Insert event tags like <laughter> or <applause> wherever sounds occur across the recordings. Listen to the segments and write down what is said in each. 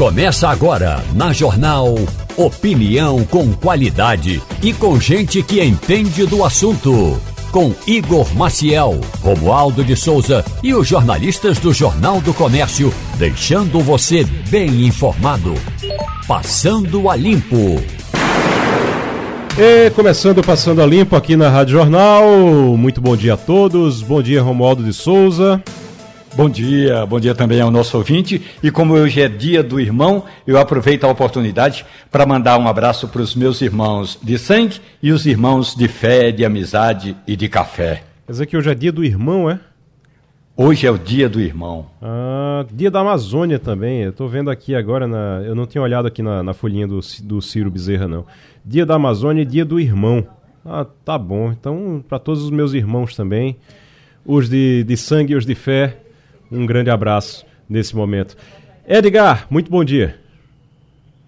Começa agora na Jornal Opinião com qualidade e com gente que entende do assunto. Com Igor Maciel, Romualdo de Souza e os jornalistas do Jornal do Comércio, deixando você bem informado. Passando a Limpo. E começando Passando a Limpo aqui na Rádio Jornal. Muito bom dia a todos. Bom dia, Romualdo de Souza. Bom dia, bom dia também ao nosso ouvinte. E como hoje é dia do irmão, eu aproveito a oportunidade para mandar um abraço para os meus irmãos de sangue e os irmãos de fé, de amizade e de café. Quer dizer que hoje é dia do irmão, é? Hoje é o dia do irmão. Ah, dia da Amazônia também. Eu estou vendo aqui agora, na... eu não tinha olhado aqui na, na folhinha do, do Ciro Bezerra, não. Dia da Amazônia e dia do irmão. Ah, tá bom. Então, para todos os meus irmãos também, os de, de sangue e os de fé, um grande abraço nesse momento. Edgar, muito bom dia.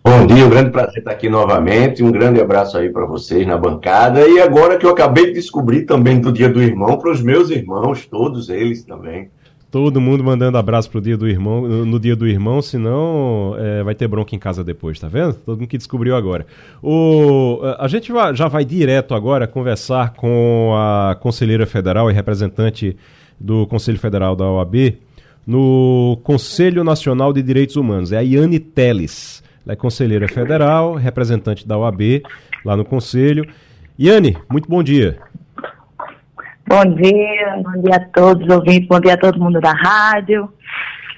Bom dia, um grande prazer estar aqui novamente. Um grande abraço aí para vocês na bancada. E agora que eu acabei de descobrir também do Dia do Irmão, para os meus irmãos, todos eles também. Todo mundo mandando abraço pro dia do irmão, no dia do irmão, senão é, vai ter bronca em casa depois, tá vendo? Todo mundo que descobriu agora. O, a gente já vai direto agora conversar com a conselheira federal e representante do Conselho Federal da OAB, no Conselho Nacional de Direitos Humanos. É a Iane Teles. Ela é conselheira federal, representante da OAB lá no Conselho. Iane, muito bom dia. Bom dia, bom dia a todos os ouvintes, bom dia a todo mundo da rádio,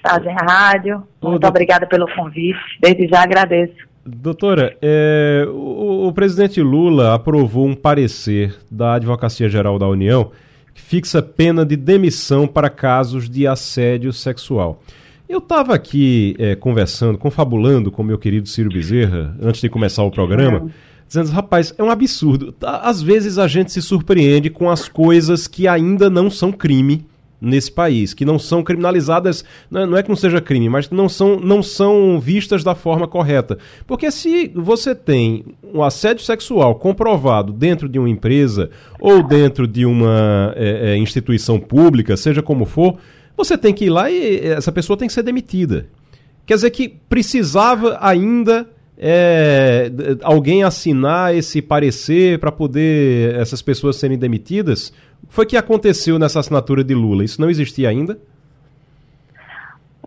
Fazem Rádio. Muito obrigada pelo convite, desde já agradeço. Doutora, é, o, o presidente Lula aprovou um parecer da Advocacia Geral da União fixa pena de demissão para casos de assédio sexual. Eu estava aqui é, conversando, confabulando com meu querido Ciro Bezerra, antes de começar o programa, dizendo, rapaz, é um absurdo. Às vezes a gente se surpreende com as coisas que ainda não são crime nesse país, que não são criminalizadas, não é que não seja crime, mas não são, não são vistas da forma correta. Porque se você tem um assédio sexual comprovado dentro de uma empresa ou dentro de uma é, é, instituição pública, seja como for, você tem que ir lá e essa pessoa tem que ser demitida. Quer dizer que precisava ainda é, alguém assinar esse parecer para poder essas pessoas serem demitidas? Foi que aconteceu nessa assinatura de Lula? Isso não existia ainda?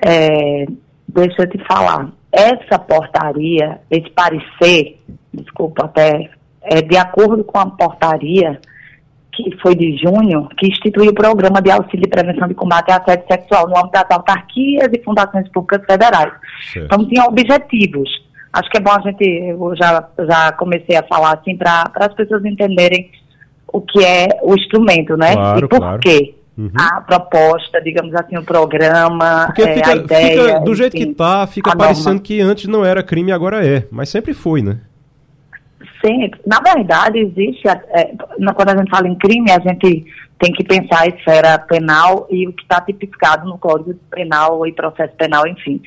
É, deixa eu te falar. Essa portaria, esse parecer, desculpa até, é de acordo com a portaria que foi de junho, que instituiu o programa de auxílio de prevenção de combate à assédio sexual no âmbito das autarquias e fundações públicas federais. Certo. Então, tinha objetivos. Acho que é bom a gente, eu já, já comecei a falar assim, para as pessoas entenderem o que é o instrumento, né? Claro, e por claro. quê? Uhum. A proposta, digamos assim, o programa, Porque é, fica, a ideia. Fica, do jeito enfim, que tá, fica parecendo norma. que antes não era crime e agora é. Mas sempre foi, né? Sempre. Na verdade, existe. É, quando a gente fala em crime, a gente tem que pensar a esfera penal e o que está tipificado no Código Penal e processo penal, enfim.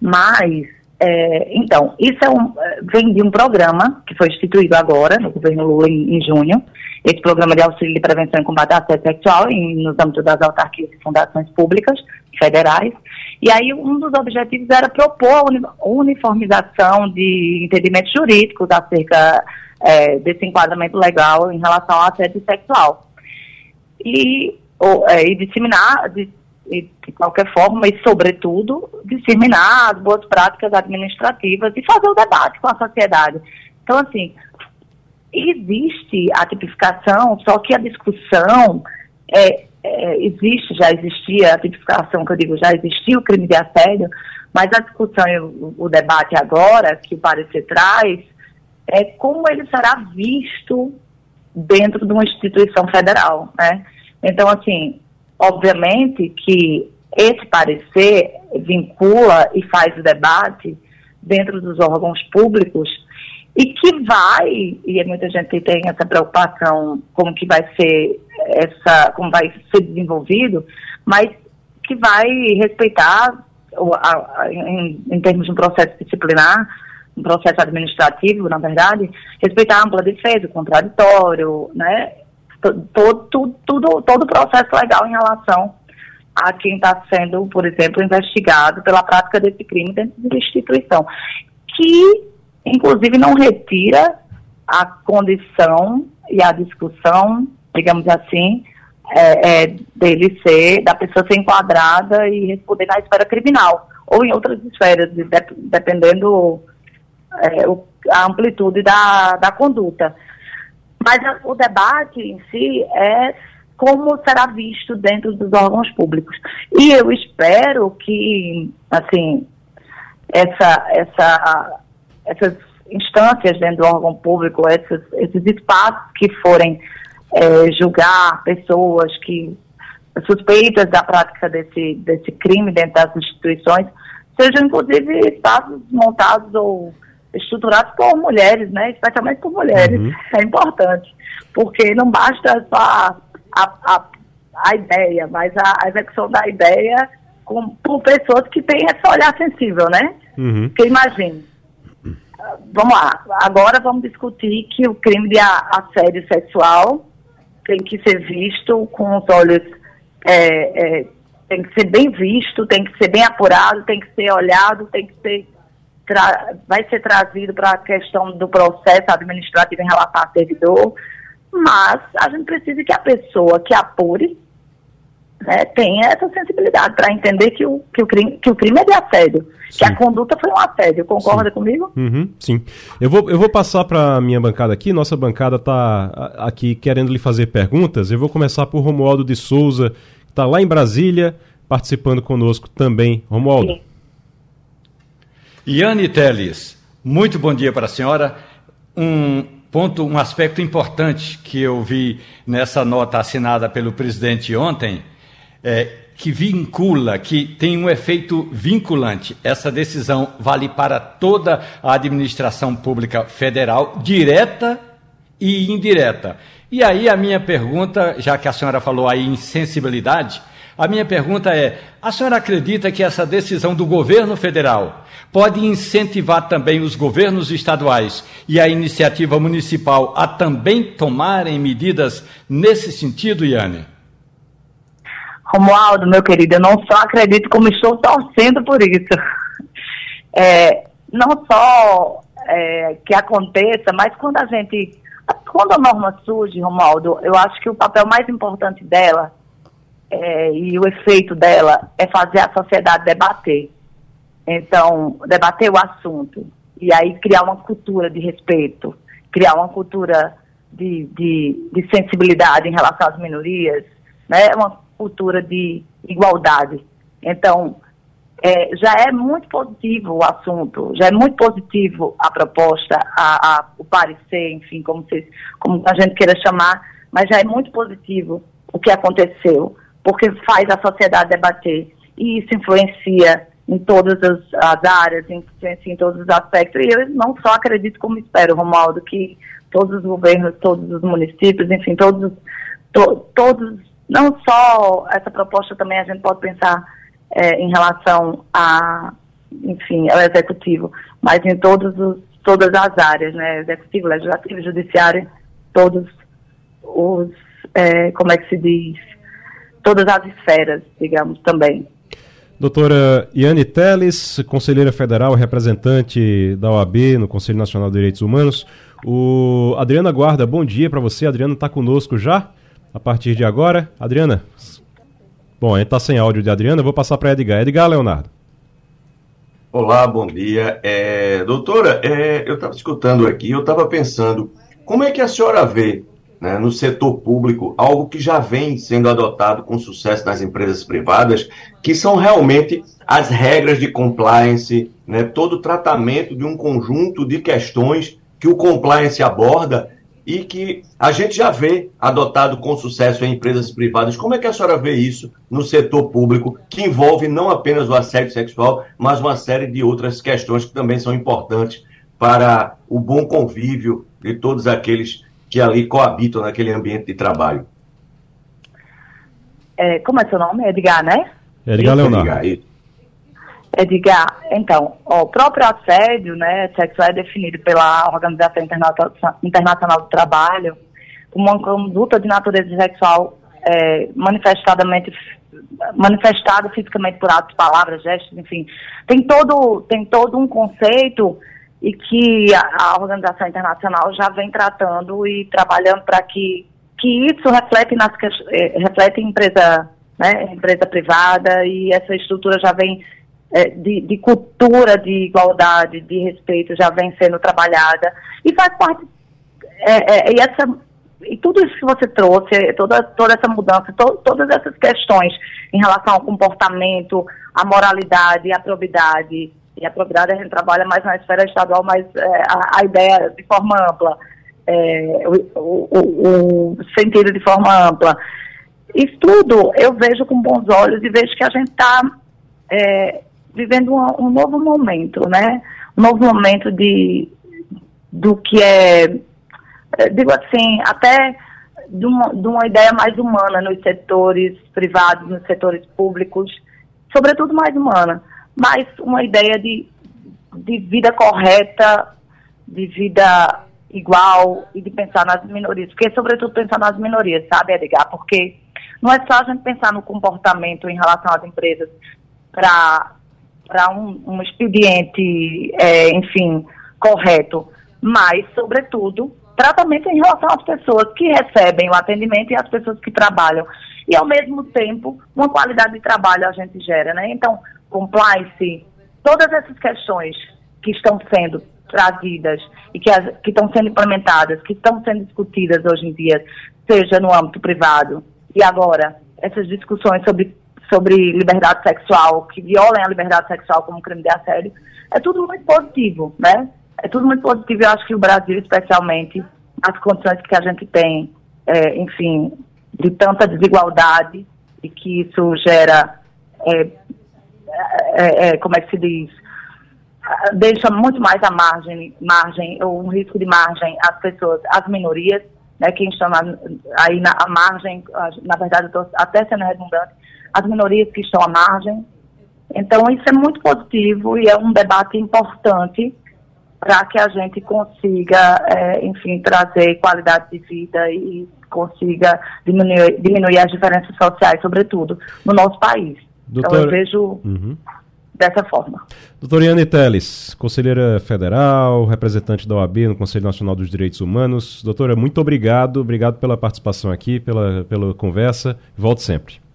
Mas é, então, isso é um, vem de um programa que foi instituído agora, no governo Lula, em, em junho, esse programa de auxílio de prevenção e combate à assédio sexual em, nos âmbitos das autarquias e fundações públicas federais. E aí um dos objetivos era propor a uniformização de entendimentos jurídicos acerca é, desse enquadramento legal em relação ao assédio sexual. E, ou, é, e disseminar, de, de qualquer forma, e sobretudo, disseminar as boas práticas administrativas e fazer o debate com a sociedade. Então, assim, existe a tipificação, só que a discussão é, é, existe, já existia a tipificação, que eu digo, já existia o crime de assédio, mas a discussão e o, o debate agora, que o parecer traz, é como ele será visto dentro de uma instituição federal, né? Então, assim, obviamente que esse parecer vincula e faz o debate dentro dos órgãos públicos e que vai, e muita gente tem essa preocupação como que vai ser essa, como vai ser desenvolvido, mas que vai respeitar a, a, em, em termos de um processo disciplinar, um processo administrativo, na verdade, respeitar a ampla defesa, o contraditório, né, todo, todo, tudo, todo o processo legal em relação a quem está sendo, por exemplo, investigado pela prática desse crime dentro da instituição, que, inclusive, não retira a condição e a discussão, digamos assim, é, é, dele ser, da pessoa ser enquadrada e responder na esfera criminal, ou em outras esferas, de, dependendo é, o, a amplitude da, da conduta. Mas a, o debate em si é como será visto dentro dos órgãos públicos. E eu espero que, assim, essa, essa, essas instâncias dentro do órgão público, esses, esses espaços que forem é, julgar pessoas que suspeitas da prática desse, desse crime dentro das instituições, sejam inclusive espaços montados ou estruturados por mulheres, né? Especialmente por mulheres. Uhum. É importante. Porque não basta só a, a, a ideia, mas a, a, execução da ideia com, por pessoas que têm esse olhar sensível, né? Uhum. Porque imagine. Vamos lá, agora vamos discutir que o crime de assédio sexual tem que ser visto com os olhos, é, é, tem que ser bem visto, tem que ser bem apurado, tem que ser olhado, tem que ser vai ser trazido para a questão do processo administrativo em relação ao servidor, mas a gente precisa que a pessoa que apure né, tenha essa sensibilidade para entender que o, que, o crime, que o crime é de assédio, sim. que a conduta foi um assédio. Concorda sim. comigo? Uhum, sim. Eu vou, eu vou passar para a minha bancada aqui. Nossa bancada está aqui querendo lhe fazer perguntas. Eu vou começar por Romualdo de Souza, que está lá em Brasília, participando conosco também. Romualdo. Sim. Iane Teles, muito bom dia para a senhora. Um ponto, um aspecto importante que eu vi nessa nota assinada pelo presidente ontem, é, que vincula, que tem um efeito vinculante. Essa decisão vale para toda a administração pública federal, direta e indireta. E aí a minha pergunta, já que a senhora falou aí em sensibilidade, a minha pergunta é: a senhora acredita que essa decisão do governo federal pode incentivar também os governos estaduais e a iniciativa municipal a também tomarem medidas nesse sentido, Iane? Romualdo, meu querido, eu não só acredito, como estou torcendo por isso. É, não só é, que aconteça, mas quando a gente. Quando a norma surge, Romualdo, eu acho que o papel mais importante dela é, e o efeito dela é fazer a sociedade debater. Então, debater o assunto. E aí criar uma cultura de respeito, criar uma cultura de, de, de sensibilidade em relação às minorias, né? uma cultura de igualdade. Então, é, já é muito positivo o assunto, já é muito positivo a proposta, a, a, o parecer, enfim, como, se, como a gente queira chamar, mas já é muito positivo o que aconteceu porque faz a sociedade debater e isso influencia em todas as, as áreas, influencia em todos os aspectos. E eu não só acredito como espero, Romualdo, que todos os governos, todos os municípios, enfim, todos, to, todos, não só essa proposta também a gente pode pensar é, em relação a, enfim, ao executivo, mas em todos os, todas as áreas, né, executivo, legislativo, judiciário, todos os, é, como é que se diz, todas as esferas, digamos, também. Doutora Iane Teles, conselheira federal, representante da OAB no Conselho Nacional de Direitos Humanos. O Adriana Guarda, bom dia para você. A Adriana está conosco já, a partir de agora. Adriana, bom, a gente está sem áudio de Adriana, vou passar para Edgar. Edgar Leonardo. Olá, bom dia. É, doutora, é, eu estava escutando aqui, eu estava pensando, como é que a senhora vê né, no setor público, algo que já vem sendo adotado com sucesso nas empresas privadas, que são realmente as regras de compliance, né, todo o tratamento de um conjunto de questões que o compliance aborda e que a gente já vê adotado com sucesso em empresas privadas. Como é que a senhora vê isso no setor público, que envolve não apenas o assédio sexual, mas uma série de outras questões que também são importantes para o bom convívio de todos aqueles que ali coabitam naquele ambiente de trabalho. É, como é seu nome? Edgar, né? Edgar Leonardo. Edgar, Edgar, então, ó, o próprio assédio né, sexual é definido pela Organização Internacional do Trabalho como uma conduta de natureza sexual é, manifestadamente manifestado fisicamente por atos, palavras, gestos, enfim. Tem todo, tem todo um conceito e que a, a organização internacional já vem tratando e trabalhando para que, que isso reflete, nas, eh, reflete em empresa, né, empresa privada e essa estrutura já vem é, de, de, cultura de igualdade, de respeito já vem sendo trabalhada e faz parte é, é, e essa e tudo isso que você trouxe, toda, toda essa mudança, to, todas essas questões em relação ao comportamento, à moralidade, à probidade, e a probidade a gente trabalha mais na esfera estadual, mas é, a, a, ideia de forma ampla, é, o, o, o, sentido de forma ampla. Isso tudo eu vejo com bons olhos e vejo que a gente está é, vivendo um, um, novo momento, né? Um novo momento de, do que é eh, digo assim, até de uma, de uma ideia mais humana nos setores privados, nos setores públicos, sobretudo mais humana, mas uma ideia de, de vida correta, de vida igual e de pensar nas minorias, porque sobretudo pensar nas minorias, sabe, Edgar? Porque não é só a gente pensar no comportamento em relação às empresas para um, um expediente, é, enfim, correto, mas, sobretudo, tratamento em relação às pessoas que recebem o atendimento e às pessoas que trabalham. E, ao mesmo tempo, uma qualidade de trabalho a gente gera, né? Então, compliance, todas essas questões que estão sendo trazidas e que, as, que estão sendo implementadas, que estão sendo discutidas hoje em dia, seja no âmbito privado, e agora, essas discussões sobre, sobre liberdade sexual, que violem a liberdade sexual como crime de assédio, é tudo muito positivo, né? é tudo muito positivo. Eu acho que o Brasil, especialmente, as condições que a gente tem, é, enfim, de tanta desigualdade e que isso gera, é, é, é, como é que se diz, deixa muito mais a margem, margem ou um risco de margem às pessoas, às minorias, né, quem na, aí na margem, na verdade, estou até sendo redundante, as minorias que estão à margem. Então, isso é muito positivo e é um debate importante para que a gente consiga, é, enfim, trazer qualidade de vida e consiga diminuir, diminuir as diferenças sociais, sobretudo, no nosso país. Então eu vejo uhum. dessa forma. Doutora Iane Teles, conselheira federal, representante da OAB no Conselho Nacional dos Direitos Humanos. Doutora, muito obrigado, obrigado pela participação aqui, pela, pela conversa. Volte sempre.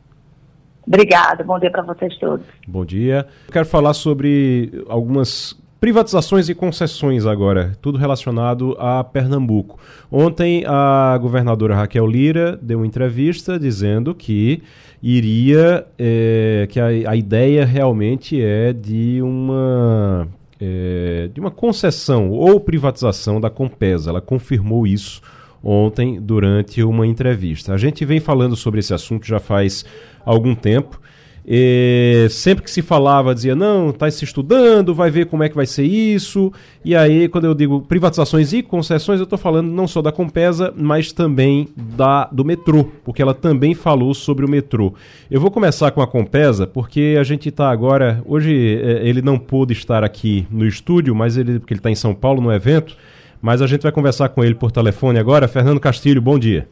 Obrigada, bom dia para vocês todos. Bom dia. Eu quero falar sobre algumas Privatizações e concessões agora, tudo relacionado a Pernambuco. Ontem a governadora Raquel Lira deu uma entrevista dizendo que iria, é, que a, a, ideia realmente é de uma, é, de uma concessão ou privatização da Compesa. Ela confirmou isso ontem durante uma entrevista. A gente vem falando sobre esse assunto já faz algum tempo. E sempre que se falava, dizia, não, está se estudando, vai ver como é que vai ser isso. E aí, quando eu digo privatizações e concessões, eu estou falando não só da Compesa, mas também da do metrô, porque ela também falou sobre o metrô. Eu vou começar com a Compesa, porque a gente está agora. Hoje é, ele não pôde estar aqui no estúdio, mas ele, porque ele está em São Paulo no evento. Mas a gente vai conversar com ele por telefone agora. Fernando Castilho, bom dia.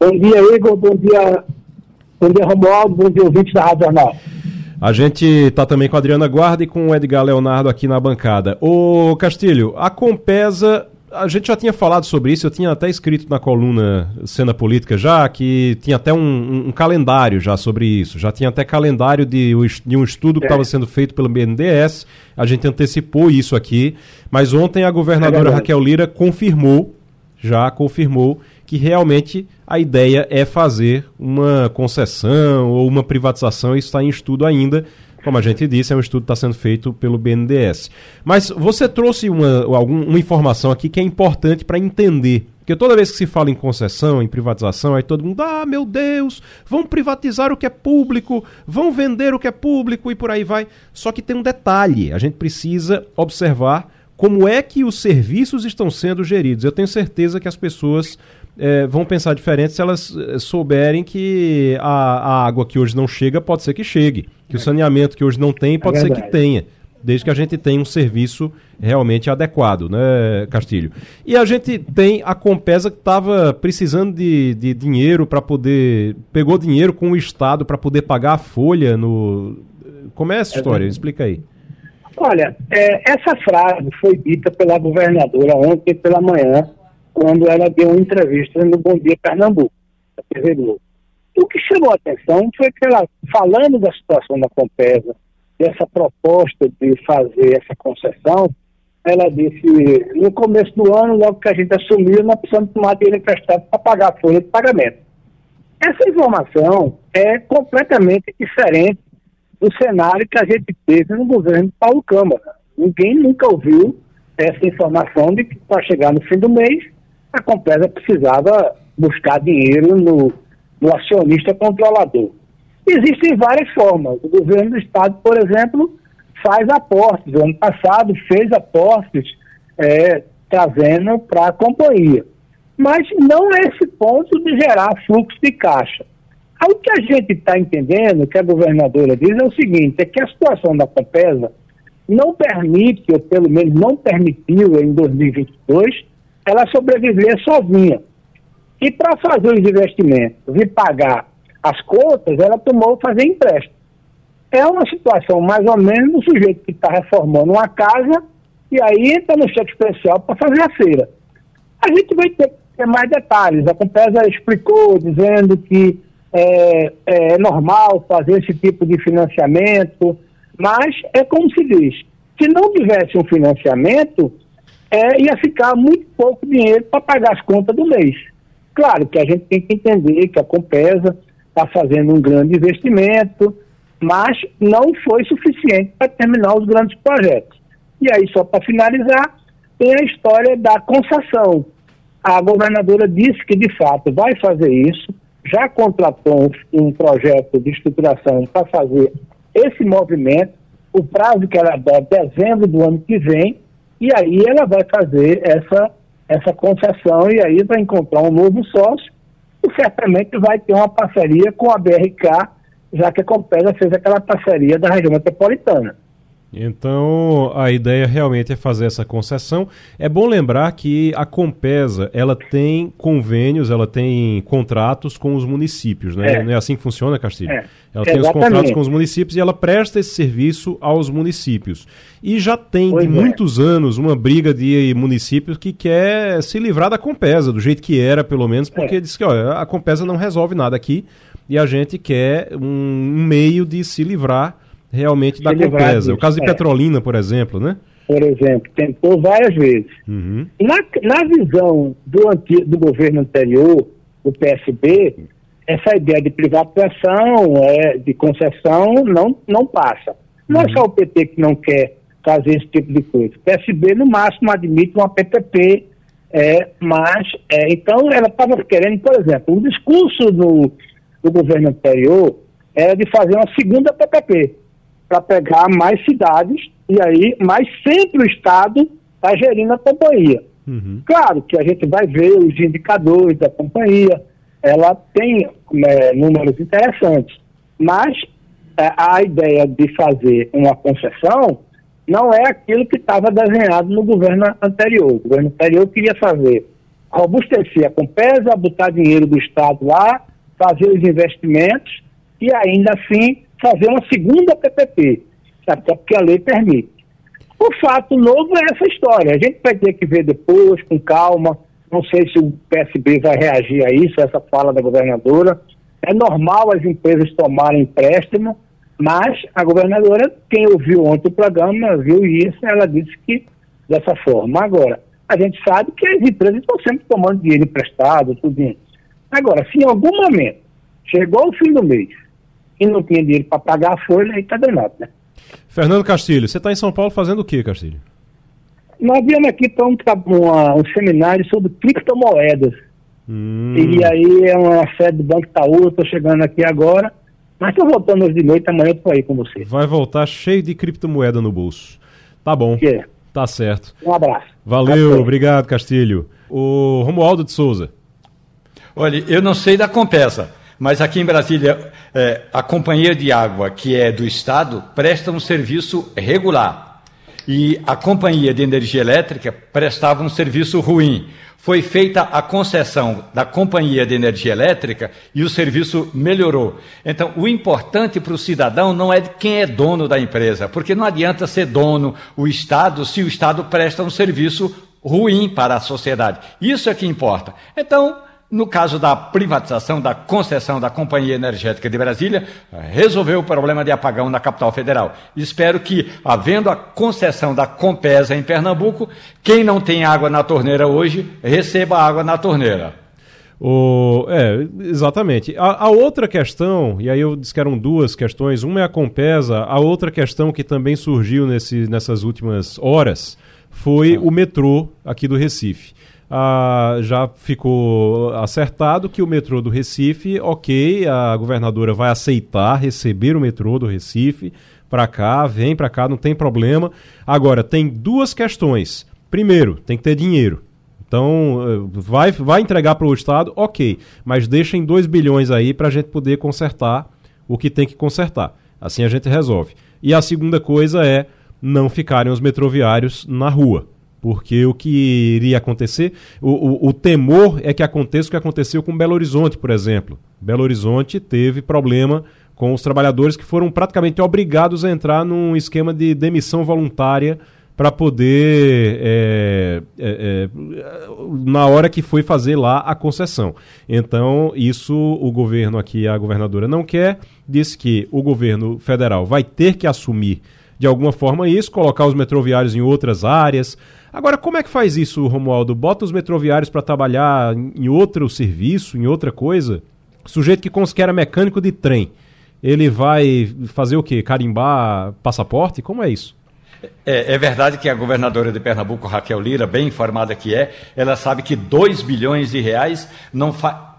Bom dia, Igor. Bom dia, Bom dia, Romualdo. Bom dia, ouvinte da Rádio Jornal. A gente está também com a Adriana Guarda e com o Edgar Leonardo aqui na bancada. Ô Castilho, a Compesa, a gente já tinha falado sobre isso, eu tinha até escrito na coluna Cena Política já, que tinha até um, um calendário já sobre isso, já tinha até calendário de, de um estudo que estava é. sendo feito pelo BNDES, a gente antecipou isso aqui, mas ontem a governadora é Raquel Lira confirmou, já confirmou, que realmente a ideia é fazer uma concessão ou uma privatização, isso está em estudo ainda. Como a gente disse, é um estudo que está sendo feito pelo BNDES. Mas você trouxe uma, algum, uma informação aqui que é importante para entender. Porque toda vez que se fala em concessão, em privatização, aí todo mundo, ah, meu Deus, vão privatizar o que é público, vão vender o que é público e por aí vai. Só que tem um detalhe: a gente precisa observar como é que os serviços estão sendo geridos. Eu tenho certeza que as pessoas é, vão pensar diferente se elas é, souberem que a, a, água que hoje não chega pode ser que chegue, que é. o saneamento que hoje não tem pode é ser que tenha. desde que a gente tenha um serviço realmente adequado, né, Castilho? E a gente tem a Compesa que estava precisando de, de dinheiro para poder. pegou dinheiro com o Estado para poder pagar a folha no. Como é essa história? Explica aí. Olha, é, essa frase foi dita pela governadora ontem pela manhã, quando ela deu uma entrevista no Bom Dia Pernambuco, da TV Globo. O que chamou a atenção foi que ela, falando da situação da Compesa, dessa proposta de fazer essa concessão, ela disse, no começo do ano, logo que a gente assumiu, nós precisamos tomar dinheiro emprestado para pagar a folha de pagamento. Essa informação é completamente diferente do cenário que a gente teve no governo de Paulo Câmara. Ninguém nunca ouviu essa informação de que para chegar no fim do mês, a Compesa precisava buscar dinheiro no, no acionista controlador. Existem várias formas. O governo do Estado, por exemplo, faz aportes. O ano passado fez aportes é, trazendo para a companhia. Mas não é esse ponto de gerar fluxo de caixa. O que a gente está entendendo, que a governadora diz, é o seguinte, é que a situação da Compesa não permite, ou pelo menos não permitiu em 2022, ela sobreviver sozinha. E para fazer os investimentos e pagar as contas, ela tomou fazer empréstimo. É uma situação mais ou menos do sujeito que está reformando uma casa e aí entra no cheque especial para fazer a feira. A gente vai ter ter mais detalhes. A Compesa explicou dizendo que é, é, normal fazer esse tipo de financiamento, mas é como se diz, se não tivesse um financiamento, é, ia ficar muito pouco dinheiro para pagar as contas do mês. Claro que a gente tem que entender que a Compesa está fazendo um grande investimento, mas não foi suficiente para terminar os grandes projetos. E aí, só para finalizar, tem a história da concessão. A governadora disse que, de fato, vai fazer isso, já contratou um, um projeto de estruturação para fazer esse movimento, o prazo que ela dá é dezembro do ano que vem, e aí ela vai fazer essa, essa concessão e aí vai encontrar um novo sócio e certamente vai ter uma parceria com a BRK, já que a Compesa fez aquela parceria da região metropolitana. Então, a ideia realmente é fazer essa concessão. É bom lembrar que a Compesa, ela tem convênios, ela tem contratos com os municípios, né? É. Não é assim que funciona, Castilho? É. Ela tem Exatamente. os contratos com os municípios e ela presta esse serviço aos municípios. E já tem pois de é. muitos anos uma briga de municípios que quer se livrar da Compesa, do jeito que era, pelo menos, porque é. diz que a Compesa não resolve nada aqui e a gente quer um meio de se livrar realmente da Compesa. O caso de é. Petrolina, por exemplo, né? Por exemplo, tentou várias vezes. Uhum. Na, na visão do, antigo, do governo anterior, o PSB, essa ideia de privatização, é, de concessão, não, não passa. Não é uhum. é só o PT que não quer fazer esse tipo de coisa. O PSB, no máximo, admite uma PPP, é, mas, é, então, ela estava querendo, por exemplo, o discurso do, do governo anterior era de fazer uma segunda PPP para pegar mais cidades e aí, mas sempre o Estado está gerindo a companhia. Uhum. Claro que a gente vai ver os indicadores da companhia, ela tem né, números interessantes, mas é, a ideia de fazer uma concessão não é aquilo que estava desenhado no governo anterior. O governo anterior queria fazer, robustecer a Compesa, botar dinheiro do Estado lá, fazer os investimentos e ainda assim fazer uma segunda PPP, sabe? porque a lei permite. O fato novo é essa história. A gente vai ter que ver depois, com calma. Não sei se o PSB vai reagir a isso, a essa fala da governadora. É normal as empresas tomarem empréstimo, mas a governadora, quem ouviu ontem o programa, viu isso, ela disse que dessa forma. Agora, a gente sabe que as empresas estão sempre tomando dinheiro emprestado, tudo isso. Agora, se em algum momento chegou o fim do mês, e não tinha dinheiro para pagar a folha, aí está danado, né? Fernando Castilho, você está em São Paulo fazendo o que, Castilho? Nós viemos aqui para um, um seminário sobre criptomoedas. Hum. E aí é uma sede do Banco Itaú, estou chegando aqui agora. Mas estou voltando hoje de noite, amanhã estou aí com você. Vai voltar cheio de criptomoeda no bolso. Tá bom. Que? Tá certo. Um abraço. Valeu, obrigado, Castilho. O Romualdo de Souza. Olha, eu não sei da Compesa, mas aqui em Brasília, é, a companhia de água, que é do Estado, presta um serviço regular. e a companhia de energia elétrica prestava um serviço ruim. Foi feita a concessão da companhia de energia elétrica e o serviço melhorou. Então, o importante para o cidadão não é quem é dono da empresa, porque não adianta ser dono o Estado se o Estado presta um serviço ruim para a sociedade. Isso é que importa. Então, no caso da privatização, da concessão da Companhia Energética de Brasília, resolveu o problema de apagão na capital federal. Espero que, havendo a concessão da Compesa em Pernambuco, quem não tem água na torneira hoje, receba água na torneira. O, é, exatamente. A, a, outra questão, e aí eu disse que eram duas questões, uma é a Compesa, a outra questão que também surgiu nesse, nessas últimas horas foi o metrô aqui do Recife ah, já ficou acertado que o metrô do Recife, ok, a governadora vai aceitar receber o metrô do Recife para cá, vem para cá, não tem problema. Agora, tem duas questões. Primeiro, tem que ter dinheiro. Então, eh, vai, vai entregar para o Estado, ok, mas deixem 2 bilhões aí para a gente poder consertar o que tem que consertar. Assim a gente resolve. E a segunda coisa é não ficarem os metroviários na rua. Porque o que iria acontecer, o, o, o, temor é que aconteça o que aconteceu com Belo Horizonte, por exemplo. Belo Horizonte teve problema com os trabalhadores que foram praticamente obrigados a entrar num esquema de demissão voluntária para poder, é, é, é, na hora que foi fazer lá a concessão. Então, isso o governo aqui, a governadora não quer, disse que o governo federal vai ter que assumir de alguma forma isso, colocar os metroviários em outras áreas. Agora, como é que faz isso, Romualdo? Bota os metroviários para trabalhar em outro serviço, em outra coisa? Sujeito que considera mecânico de trem, ele vai fazer o quê? Carimbar passaporte? Como é isso? É, é, verdade que a governadora de Pernambuco, Raquel Lira, bem informada que é, ela sabe que 2 bilhões de reais não,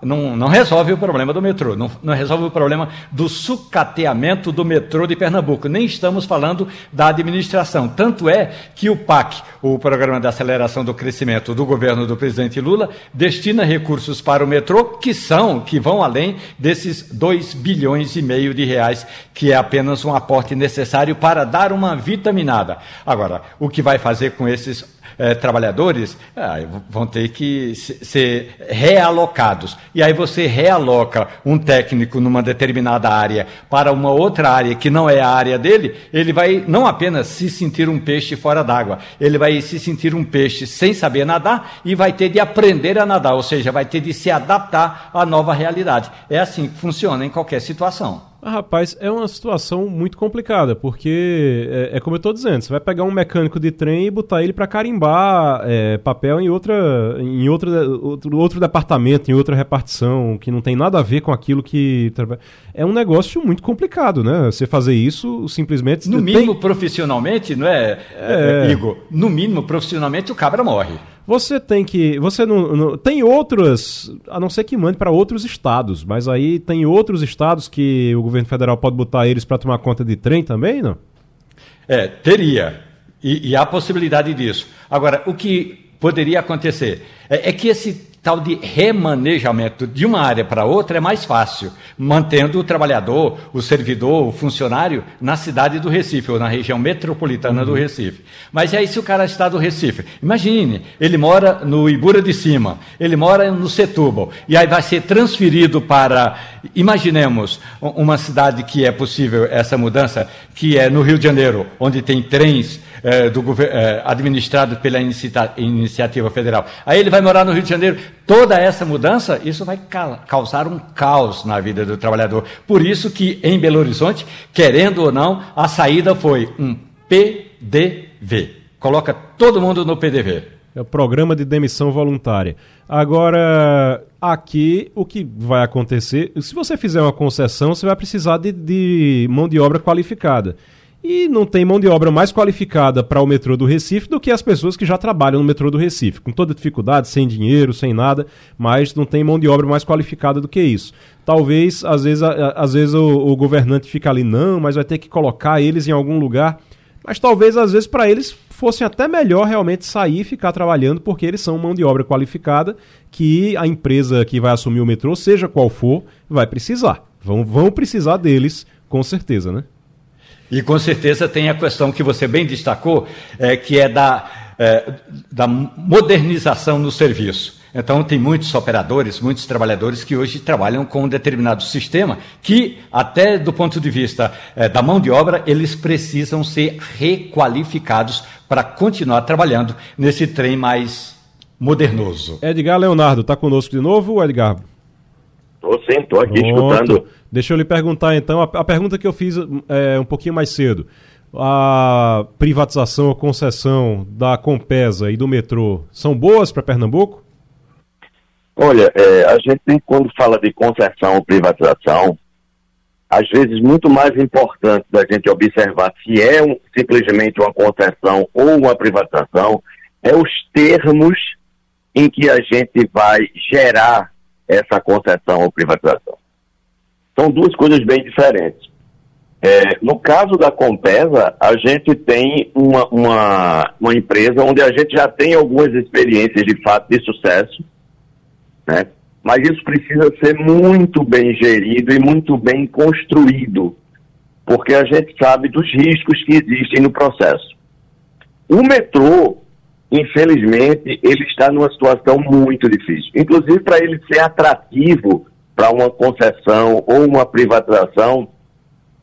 não, não resolve o problema do metrô, não, não resolve o problema do sucateamento do metrô de Pernambuco. Nem estamos falando da administração. Tanto é que o PAC, o Programa de Aceleração do Crescimento do governo do presidente Lula, destina recursos para o metrô que são, que vão além desses 2 bilhões e meio de reais, que é apenas um aporte necessário para dar uma vitaminada. Agora, o que vai fazer com esses é, trabalhadores ah, vão ter que ser realocados. E aí você realoca um técnico numa determinada área para uma outra área que não é a área dele, ele vai não apenas se sentir um peixe fora d'água, ele vai se sentir um peixe sem saber nadar e vai ter de aprender a nadar, ou seja, vai ter de se adaptar à nova realidade. É assim que funciona em qualquer situação. Ah, rapaz, é uma situação muito complicada, porque é, é como eu estou dizendo, você vai pegar um mecânico de trem e botar ele para carimbar é, papel em, outra, em outra, outro, outro departamento, em outra repartição, que não tem nada a ver com aquilo que. É um negócio muito complicado, né? Você fazer isso simplesmente. No mínimo, tem... profissionalmente, não é, é, Igor? No mínimo, profissionalmente, o cabra morre. Você tem que. Você não, não, Tem outras. A não ser que mande para outros estados, mas aí tem outros estados que o governo federal pode botar eles para tomar conta de trem também, não? É, teria. E, e há possibilidade disso. Agora, o que poderia acontecer é, é que esse tal de remanejamento de uma área para outra é mais fácil, mantendo o trabalhador, o servidor, o funcionário na cidade do Recife, ou na região metropolitana uhum. do Recife. Mas aí se o cara está do Recife? Imagine, ele mora no Ibura de Cima, ele mora no Setúbal, e aí vai ser transferido para, imaginemos, uma cidade que é possível essa mudança, que é no Rio de Janeiro, onde tem trens é, do, é, administrado pela iniciativa federal. Aí ele vai morar no Rio de Janeiro. Toda essa mudança, isso vai causar um caos na vida do trabalhador. Por isso que em Belo Horizonte, querendo ou não, a saída foi um PDV. Coloca todo mundo no PDV. É o programa de demissão voluntária. Agora, aqui o que vai acontecer, se você fizer uma concessão, você vai precisar de, de mão de obra qualificada. E não tem mão de obra mais qualificada para o metrô do Recife do que as pessoas que já trabalham no metrô do Recife, com toda dificuldade, sem dinheiro, sem nada, mas não tem mão de obra mais qualificada do que isso. Talvez, às vezes, a, às vezes o, o governante fica ali, não, mas vai ter que colocar eles em algum lugar. Mas talvez, às vezes, para eles fosse até melhor realmente sair e ficar trabalhando, porque eles são mão de obra qualificada que a empresa que vai assumir o metrô, seja qual for, vai precisar. Vão, vão precisar deles, com certeza, né? E com certeza tem a questão que você bem destacou, é, que é da, é, da modernização no serviço. Então, tem muitos operadores, muitos trabalhadores que hoje trabalham com um determinado sistema que, até do ponto de vista é, da mão de obra, eles precisam ser requalificados para continuar trabalhando nesse trem mais modernoso. Edgar Leonardo, está conosco de novo, Edgar? Estou sim, estou aqui Pronto. escutando. Deixa eu lhe perguntar então, a, a pergunta que eu fiz é, um pouquinho mais cedo. A privatização ou concessão da Compesa e do metrô são boas para Pernambuco? Olha, é, a gente quando fala de concessão ou privatização, às vezes muito mais importante da gente observar se é um, simplesmente uma concessão ou uma privatização, é os termos em que a gente vai gerar essa concessão ou privatização. São duas coisas bem diferentes. É, no caso da Compesa, a gente tem uma, uma, uma empresa onde a gente já tem algumas experiências de fato de sucesso, né? Mas isso precisa ser muito bem gerido e muito bem construído, porque a gente sabe dos riscos que existem no processo. O metrô, infelizmente, ele está numa situação muito difícil. Inclusive, para ele ser atrativo para uma concessão ou uma privatização,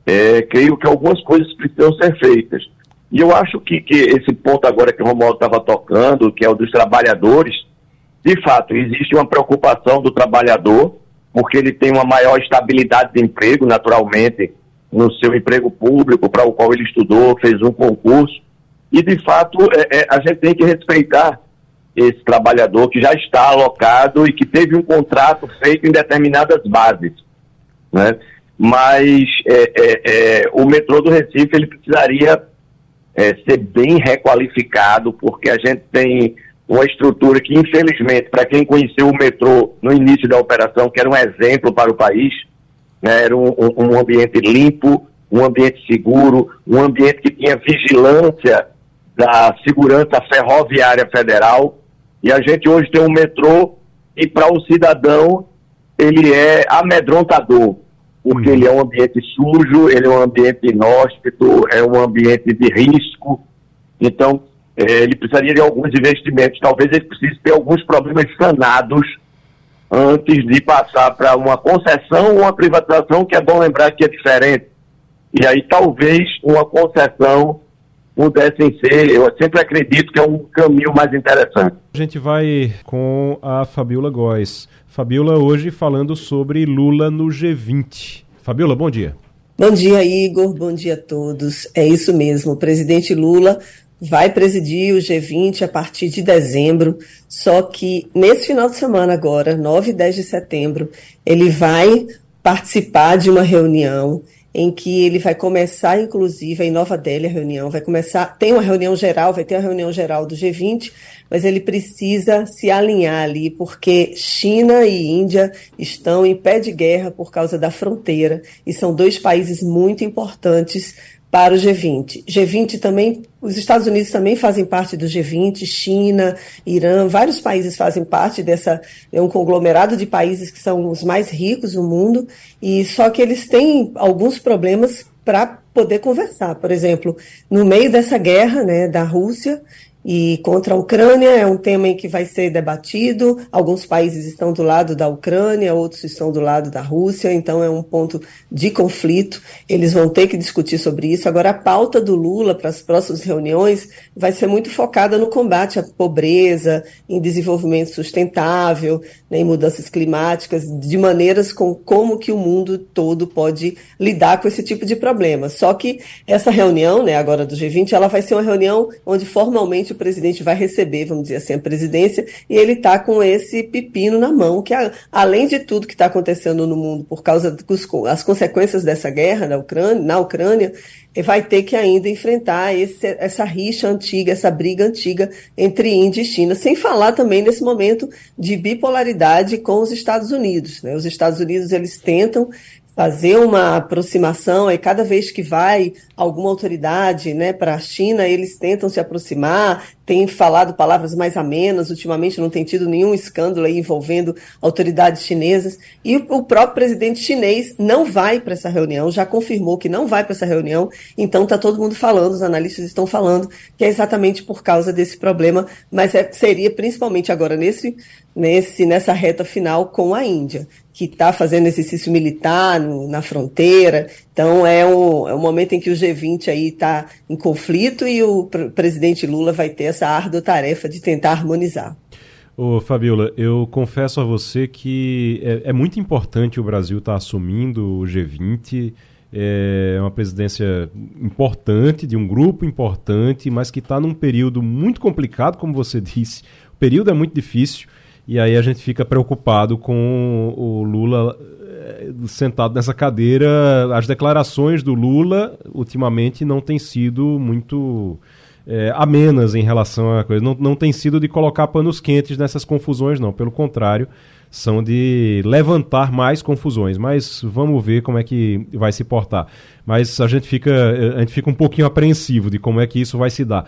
é, creio que algumas coisas precisam ser feitas. E eu acho que, que esse ponto agora que o Romualdo estava tocando, que é o dos trabalhadores, de fato, existe uma preocupação do trabalhador, porque ele tem uma maior estabilidade de emprego, naturalmente, no seu emprego público, para o qual ele estudou, fez um concurso. E, de fato, é, é, a gente tem que respeitar esse trabalhador que já está alocado e que teve um contrato feito em determinadas bases. Né? Mas é, é, é o metrô do Recife ele precisaria é, ser bem requalificado, porque a gente tem uma estrutura que, infelizmente, para quem conheceu o metrô no início da operação, que era um exemplo para o país, né, era um, um, um ambiente limpo, um ambiente seguro, um ambiente que tinha vigilância da segurança ferroviária federal. E a gente hoje tem um metrô e para o cidadão ele é amedrontador, porque uhum. ele é um ambiente sujo, ele é um ambiente inóspito, é um ambiente de risco. Então, é, ele precisaria de alguns investimentos. Talvez ele precise ter alguns problemas sanados antes de passar para uma concessão ou uma privatização, que é bom lembrar que é diferente. E aí talvez uma concessão pudessem ser, eu sempre acredito que é um caminho mais interessante. A gente vai com a Fabiola Góes. Fabiola hoje falando sobre Lula no G20. Fabiola, bom dia. Bom dia, Igor. Bom dia a todos. É isso mesmo. O presidente Lula vai presidir o G20 a partir de dezembro, só que nesse final de semana agora, 9 e 10 de setembro, ele vai participar de uma reunião em que ele vai começar, inclusive, em Nova Delhi a reunião, vai começar, tem uma reunião geral, vai ter a reunião geral do G20, mas ele precisa se alinhar ali, porque China e Índia estão em pé de guerra por causa da fronteira, e são dois países muito importantes para o G20. G20 também, os Estados Unidos também fazem parte do G20, China, Irã, vários países fazem parte dessa, é um conglomerado de países que são os mais ricos do mundo, e só que eles têm alguns problemas para poder conversar. Por exemplo, no meio dessa guerra né, da Rússia e contra a Ucrânia é um tema em que vai ser debatido. Alguns países estão do lado da Ucrânia, outros estão do lado da Rússia, então é um ponto de conflito. Eles vão ter que discutir sobre isso. Agora, a pauta do Lula para as próximas reuniões vai ser muito focada no combate à pobreza, em desenvolvimento sustentável, né, em mudanças climáticas, de maneiras com como que o mundo todo pode lidar com esse tipo de problema. Só que essa reunião, né, agora do G20, ela vai ser uma reunião onde formalmente o presidente vai receber, vamos dizer assim, a presidência, e ele está com esse pepino na mão, que além de tudo que está acontecendo no mundo por causa das consequências dessa guerra na Ucrânia, na Ucrânia vai ter que ainda enfrentar esse, essa rixa antiga, essa briga antiga entre Índia e China, sem falar também nesse momento de bipolaridade com os Estados Unidos. Né? Os Estados Unidos eles tentam fazer uma aproximação, e cada vez que vai alguma autoridade né, para a China, eles tentam se aproximar, têm falado palavras mais amenas, ultimamente não tem tido nenhum escândalo envolvendo autoridades chinesas, e o próprio presidente chinês não vai para essa reunião, já confirmou que não vai para essa reunião, então está todo mundo falando, os analistas estão falando que é exatamente por causa desse problema, mas é, seria principalmente agora nesse, nesse, nessa reta final com a Índia que está fazendo exercício militar no, na fronteira. Então é um, é um momento em que o G20 aí está em conflito e o pr presidente Lula vai ter essa árdua tarefa de tentar harmonizar. Ô, Fabiola, eu confesso a você que é, é muito importante o Brasil estar tá assumindo o G20. É uma presidência importante, de um grupo importante, mas que está num período muito complicado, como você <laughs> disse. O período é muito difícil. E aí a gente fica preocupado com o Lula eh, sentado nessa cadeira. As declarações do Lula, ultimamente, não têm sido muito é, amenas em relação a coisa. Não, não tem sido de colocar panos quentes nessas confusões, não. Pelo contrário, são de levantar mais confusões. Mas vamos ver como é que vai se portar. Mas a gente fica, a gente fica um pouquinho apreensivo de como é que isso vai se dar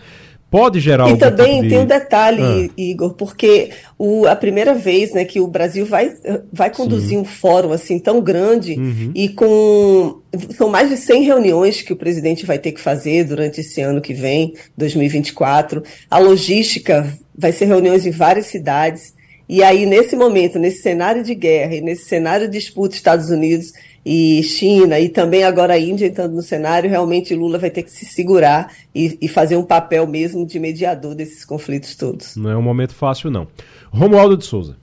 pode gerar E também tipo de... tem um detalhe, ah. Igor, porque o, a primeira vez né, que o Brasil vai, vai conduzir Sim. um fórum assim tão grande uhum. e com. São mais de 100 reuniões que o presidente vai ter que fazer durante esse ano que vem, 2024. A logística vai ser reuniões em várias cidades. E aí, nesse momento, nesse cenário de guerra e nesse cenário de disputa Estados Unidos e China e também agora a Índia entrando no cenário, realmente Lula vai ter que se segurar e, e, fazer um papel mesmo de mediador desses conflitos todos. Não é um momento fácil, não. Romualdo de Souza.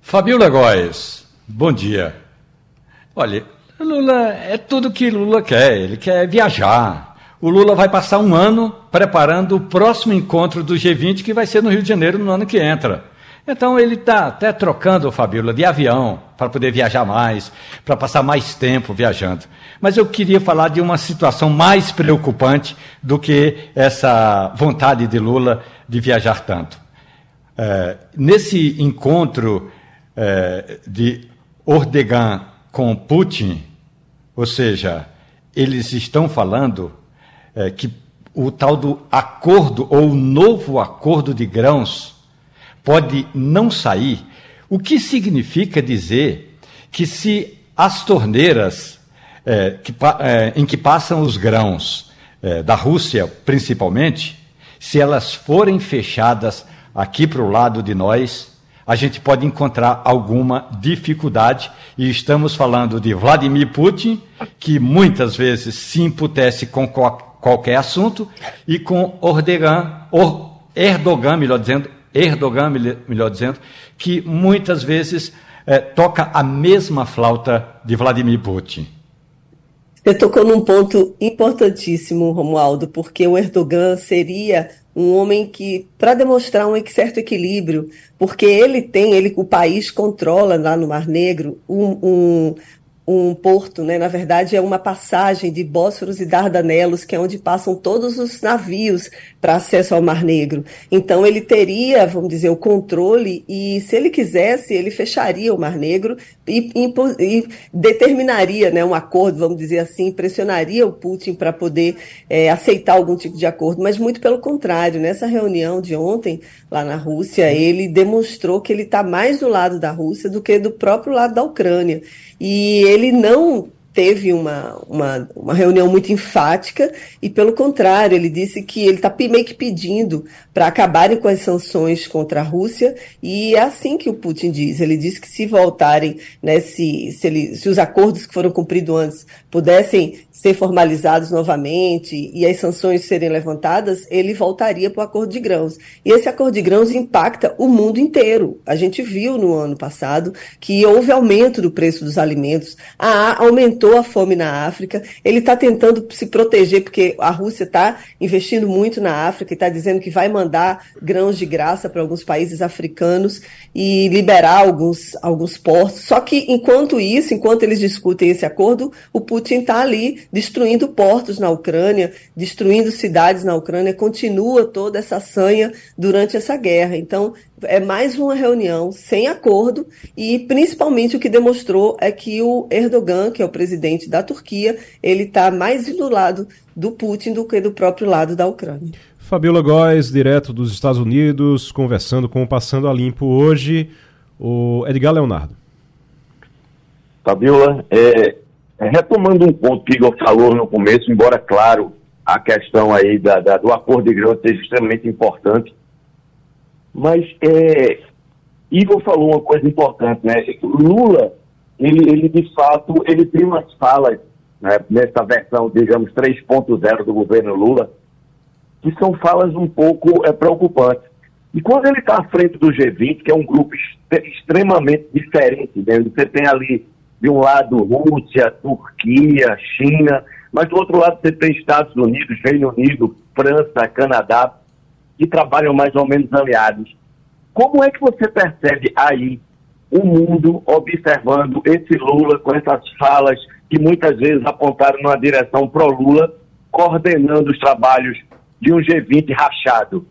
Fabiola Góes, bom dia. Olha, Lula é tudo que Lula quer, ele quer viajar. O Lula vai passar um ano preparando o próximo encontro do G20, que vai ser no Rio de Janeiro no ano que entra. Então ele está até trocando, Fabíola, de avião para poder viajar mais, para passar mais tempo viajando. Mas eu queria falar de uma situação mais preocupante do que essa vontade de Lula de viajar tanto. É, nesse encontro é, de Ordegan com Putin, ou seja, eles estão falando é, que o tal do acordo ou novo acordo de grãos pode não sair, o que significa dizer que se as torneiras é, que, é, em que passam os grãos é, da Rússia, principalmente, se elas forem fechadas aqui para o lado de nós, a gente pode encontrar alguma dificuldade. E estamos falando de Vladimir Putin, que muitas vezes se imputece com qualquer assunto, e com Erdogan, Erdogan, melhor dizendo, Erdogan, melhor dizendo, que muitas vezes é, toca a mesma flauta de Vladimir Putin. Você tocou num ponto importantíssimo, Romualdo, porque o Erdogan seria um homem que, para demonstrar um certo equilíbrio, porque ele tem, ele, o país controla lá no Mar Negro um, um, um porto, né? na verdade é uma passagem de Bósforos e Dardanelos, que é onde passam todos os navios para acesso ao Mar Negro. Então ele teria, vamos dizer, o controle e se ele quisesse, ele fecharia o Mar Negro e, e, determinaria né, um acordo, vamos dizer assim, pressionaria o Putin para poder é, aceitar algum tipo de acordo, mas muito pelo contrário, nessa reunião de ontem lá na Rússia, ele demonstrou que ele está mais do lado da Rússia do que do próprio lado da Ucrânia. E ele não teve uma, uma, uma, reunião muito enfática e, pelo contrário, ele disse que ele está meio que pedindo para acabarem com as sanções contra a Rússia e é assim que o Putin diz. Ele diz que se voltarem, né, se, se, ele, se os acordos que foram cumpridos antes pudessem ser formalizados novamente e as sanções serem levantadas, ele voltaria para o acordo de grãos. E esse acordo de grãos impacta o mundo inteiro. A gente viu no ano passado que houve aumento do preço dos alimentos, a, aumentou a fome na África. Ele está tentando se proteger porque a Rússia está investindo muito na África e está dizendo que vai mandar grãos de graça para alguns países africanos e liberar alguns, alguns portos. Só que enquanto isso, enquanto eles discutem esse acordo, o Putin está ali destruindo portos na Ucrânia, destruindo cidades na Ucrânia, continua toda essa sanha durante essa guerra. Então, é mais uma reunião sem acordo e principalmente o que demonstrou é que o Erdogan, que é o presidente da Turquia, ele está mais do lado do Putin do que do próprio lado da Ucrânia. Fabiola Góes, direto dos Estados Unidos, conversando com o Passando a Limpo hoje, o Edgar Leonardo. Fabiola, é, é, retomando um ponto que Igor falou no começo, embora, claro, a questão aí da, da, do acordo de grão seja extremamente importante, mas é, Igor falou uma coisa importante, né? Lula, ele, ele de fato, ele tem umas falas né, nessa versão, digamos, 3.0 do governo Lula, que são falas um pouco é, preocupantes. E quando ele está à frente do G20, que é um grupo extremamente diferente, né? você tem ali de um lado Rússia, Turquia, China, mas do outro lado você tem Estados Unidos, Reino Unido, França, Canadá, que trabalham mais ou menos aliados. Como é que você percebe aí o mundo observando esse Lula com essas falas que muitas vezes apontaram numa direção pró-Lula, coordenando os trabalhos de um G20 rachado?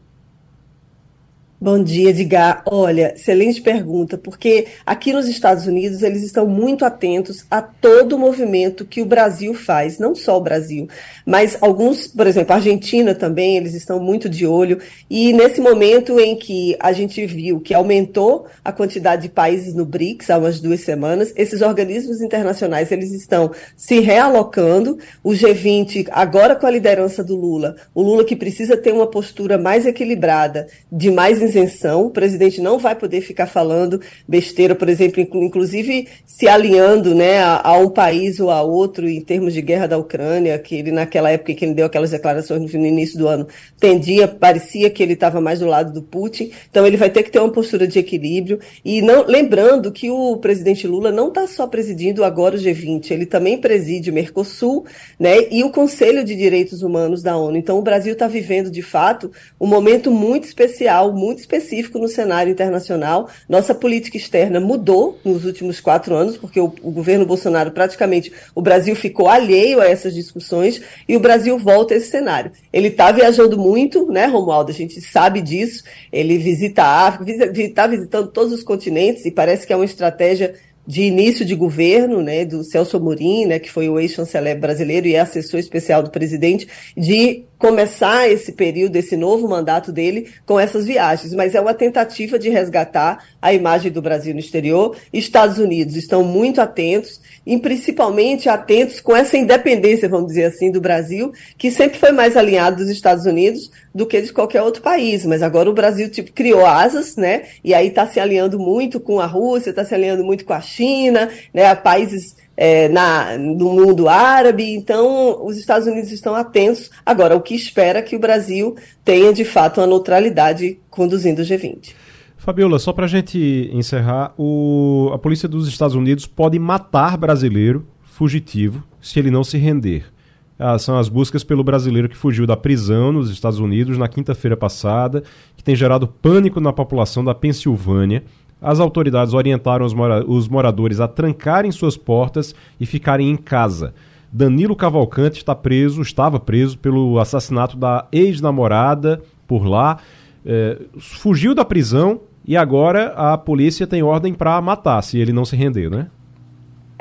Bom dia, Edgar. Olha, excelente pergunta, porque aqui nos Estados Unidos eles estão muito atentos a todo o movimento que o Brasil faz, não só o Brasil, mas alguns, por exemplo, a Argentina também, eles estão muito de olho. E nesse momento em que a gente viu que aumentou a quantidade de países no BRICS há umas duas semanas, esses organismos internacionais eles estão se realocando. O G20, agora com a liderança do Lula, o Lula que precisa ter uma postura mais equilibrada, de mais isenção, o presidente não vai poder ficar falando besteira, por exemplo, inclusive se alinhando né, a, a, um país ou a outro em termos de guerra da Ucrânia, que ele naquela época que ele deu aquelas declarações no início do ano, tendia, parecia que ele estava mais do lado do Putin, então ele vai ter que ter uma postura de equilíbrio e não lembrando que o presidente Lula não está só presidindo agora o G20, ele também preside o Mercosul, né, e o Conselho de Direitos Humanos da ONU. Então o Brasil está vivendo de fato um momento muito especial, muito específico no cenário internacional. Nossa política externa mudou nos últimos quatro anos, porque o, o governo Bolsonaro praticamente o Brasil ficou alheio a essas discussões e o Brasil volta a esse cenário. Ele está viajando muito, né, Romualdo? A gente sabe disso. Ele visita a África, está visitando todos os continentes e parece que é uma estratégia de início de governo, né, do Celso Amorim, né, que foi o ex-chanceler brasileiro e assessor especial do presidente, de começar esse período, esse novo mandato dele com essas viagens, mas é uma tentativa de resgatar a imagem do Brasil no exterior. Estados Unidos estão muito atentos e principalmente atentos com essa independência, vamos dizer assim, do Brasil, que sempre foi mais alinhado dos Estados Unidos do que de qualquer outro país, mas agora o Brasil tipo criou asas, né? E aí está se alinhando muito com a Rússia, está se alinhando muito com a China, né? Países é, na, no mundo árabe. Então, os Estados Unidos estão atentos. Agora, o que espera que o Brasil tenha, de fato, uma neutralidade conduzindo o G20. Fabiola, só para a gente encerrar, o, a polícia dos Estados Unidos pode matar brasileiro fugitivo se ele não se render. Ah, são as buscas pelo brasileiro que fugiu da prisão nos Estados Unidos na quinta-feira passada, que tem gerado pânico na população da Pensilvânia as autoridades orientaram os, mora os moradores a trancarem suas portas e ficarem em casa. Danilo Cavalcante está preso, estava preso pelo assassinato da ex-namorada por lá, é, fugiu da prisão e agora a polícia tem ordem para matar se ele não se render, né?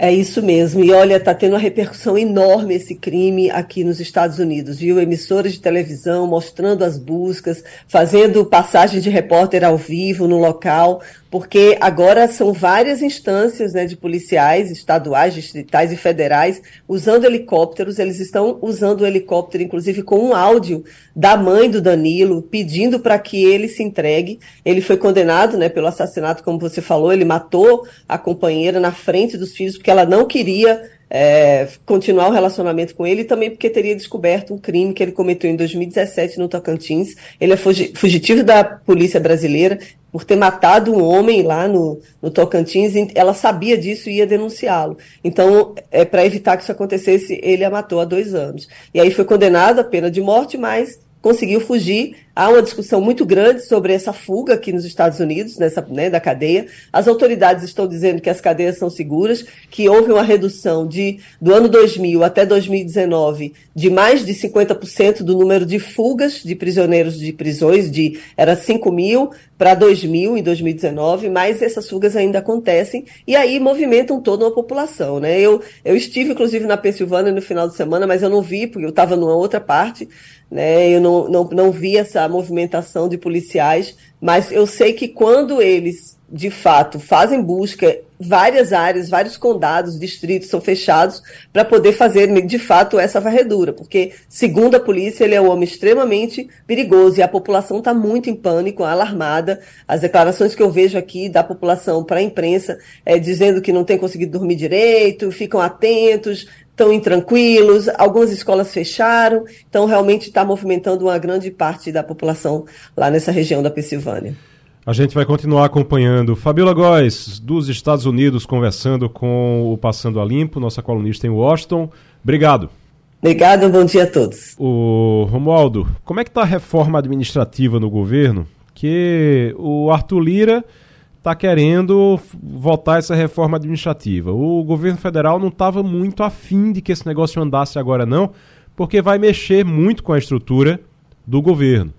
É isso mesmo. E olha, está tendo uma repercussão enorme esse crime aqui nos Estados Unidos, viu? Emissoras de televisão mostrando as buscas, fazendo passagem de repórter ao vivo no local porque agora são várias instâncias né, de policiais estaduais, distritais e federais usando helicópteros. Eles estão usando o helicóptero, inclusive, com um áudio da mãe do Danilo, pedindo para que ele se entregue. Ele foi condenado né, pelo assassinato, como você falou, ele matou a companheira na frente dos filhos porque ela não queria é, continuar o relacionamento com ele, e também porque teria descoberto um crime que ele cometeu em 2017 no Tocantins. Ele é fugitivo da polícia brasileira por ter matado um homem lá no, no Tocantins. Ela sabia disso e ia denunciá-lo. Então, é, para evitar que isso acontecesse, ele a matou há dois anos. E aí foi condenado à pena de morte, mas conseguiu fugir Há uma discussão muito grande sobre essa fuga aqui nos Estados Unidos, nessa, né, da cadeia. As autoridades estão dizendo que as cadeias são seguras, que houve uma redução de, do ano 2000 até 2019 de mais de 50% do número de fugas de prisioneiros de prisões, de era 5 mil para 2 mil em 2019, mas essas fugas ainda acontecem e aí movimentam toda uma população. Né? Eu, eu estive, inclusive, na Pensilvânia no final de semana, mas eu não vi, porque eu estava numa outra parte né? Eu não, não, não vi essa movimentação de policiais, mas eu sei que quando eles, de fato, fazem busca, várias áreas, vários condados, distritos são fechados para poder fazer, de fato, essa varredura, porque, segundo a polícia, ele é um homem extremamente perigoso e a população está muito em pânico, alarmada. As declarações que eu vejo aqui da população para a imprensa é dizendo que não tem conseguido dormir direito, ficam atentos, estão intranquilos, algumas escolas fecharam, então realmente está movimentando uma grande parte da população lá nessa região da Pensilvânia. A gente vai continuar acompanhando. Fabiola Góes, dos Estados Unidos, conversando com o Passando a Limpo, nossa colunista em Washington. Obrigado. Obrigado, bom dia a todos. O Romualdo, como é que está a reforma administrativa no governo? Que o Arthur Lira está querendo votar essa reforma administrativa. O governo federal não estava muito afim de que esse negócio andasse agora, não, porque vai mexer muito com a estrutura do governo.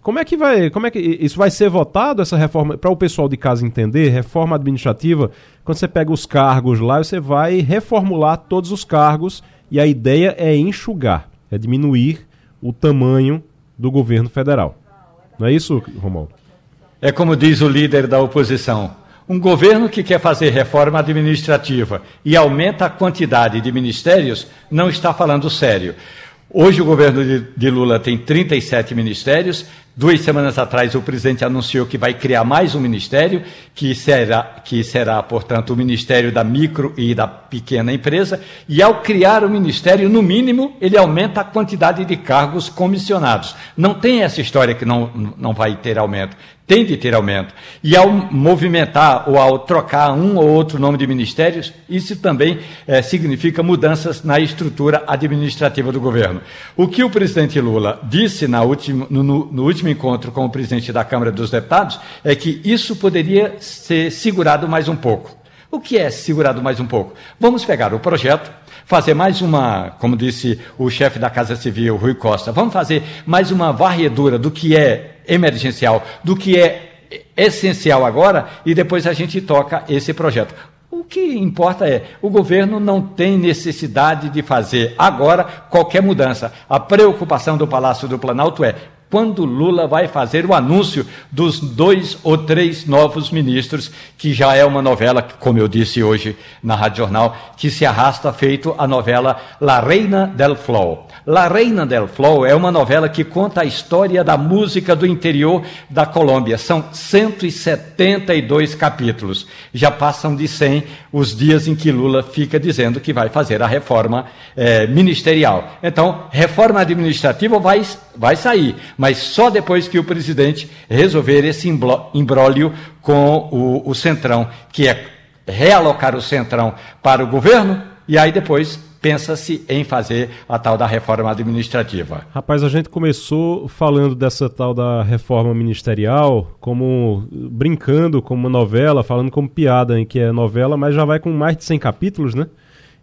Como é que vai, como é que isso vai ser votado essa reforma para o pessoal de casa entender? Reforma administrativa, quando você pega os cargos lá, você vai reformular todos os cargos e a ideia é enxugar, é diminuir o tamanho do governo federal. Não é isso, Romualdo? É como diz o líder da oposição: um governo que quer fazer reforma administrativa e aumenta a quantidade de ministérios não está falando sério. Hoje o governo de, Lula tem 37 ministérios, Duas semanas atrás, o presidente anunciou que vai criar mais um ministério, que será, que será, portanto, o Ministério da Micro e da Pequena Empresa. E ao criar o ministério, no mínimo, ele aumenta a quantidade de cargos comissionados. Não tem essa história que não, não vai ter aumento. Tem de ter aumento. E ao movimentar ou ao trocar um ou outro nome de ministérios, isso também é, significa mudanças na estrutura administrativa do governo. O que o presidente Lula disse última, no, no último encontro com o presidente da Câmara dos Deputados é que isso poderia ser segurado mais um pouco. O que é segurado mais um pouco? Vamos pegar o projeto, fazer mais uma, como disse o chefe da Casa Civil, Rui Costa, vamos fazer mais uma varredura do que é emergencial, do que é essencial agora, e depois a gente toca esse projeto. O que importa é, o governo não tem necessidade de fazer agora qualquer mudança. A preocupação do Palácio do Planalto é quando Lula vai fazer o anúncio dos dois ou três novos ministros, que já é uma novela, como eu disse hoje na Rádio Jornal, que se arrasta feito a novela La Reina del Flow. La Reina del Flow é uma novela que conta a história da música do interior da Colômbia. São 172 capítulos. Já passam de 100 os dias em que Lula fica dizendo que vai fazer a reforma eh, ministerial. Então, reforma administrativa vai, vai sair mas só depois que o presidente resolver esse imbróglio com o, o Centrão, que é realocar o Centrão para o governo, e aí depois pensa-se em fazer a tal da reforma administrativa. Rapaz, a gente começou falando dessa tal da reforma ministerial como brincando como novela, falando como piada em que é novela, mas já vai com mais de 100 capítulos, né?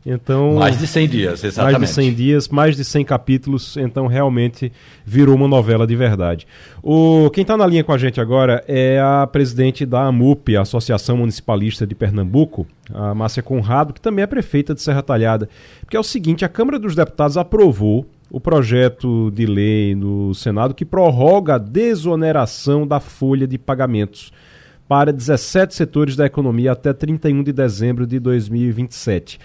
Então, mais de 100 dias, exatamente. Mais de 100 dias, mais de 100 capítulos, então realmente virou uma novela de verdade. O, quem está na linha com a gente agora é a presidente da AMUP, a Associação Municipalista de Pernambuco, a Márcia Conrado, que também é prefeita de Serra Talhada. Porque é o seguinte, a Câmara dos Deputados aprovou o projeto de lei no Senado que prorroga a desoneração da folha de pagamentos para 17 setores da economia até 31 de dezembro de 2027.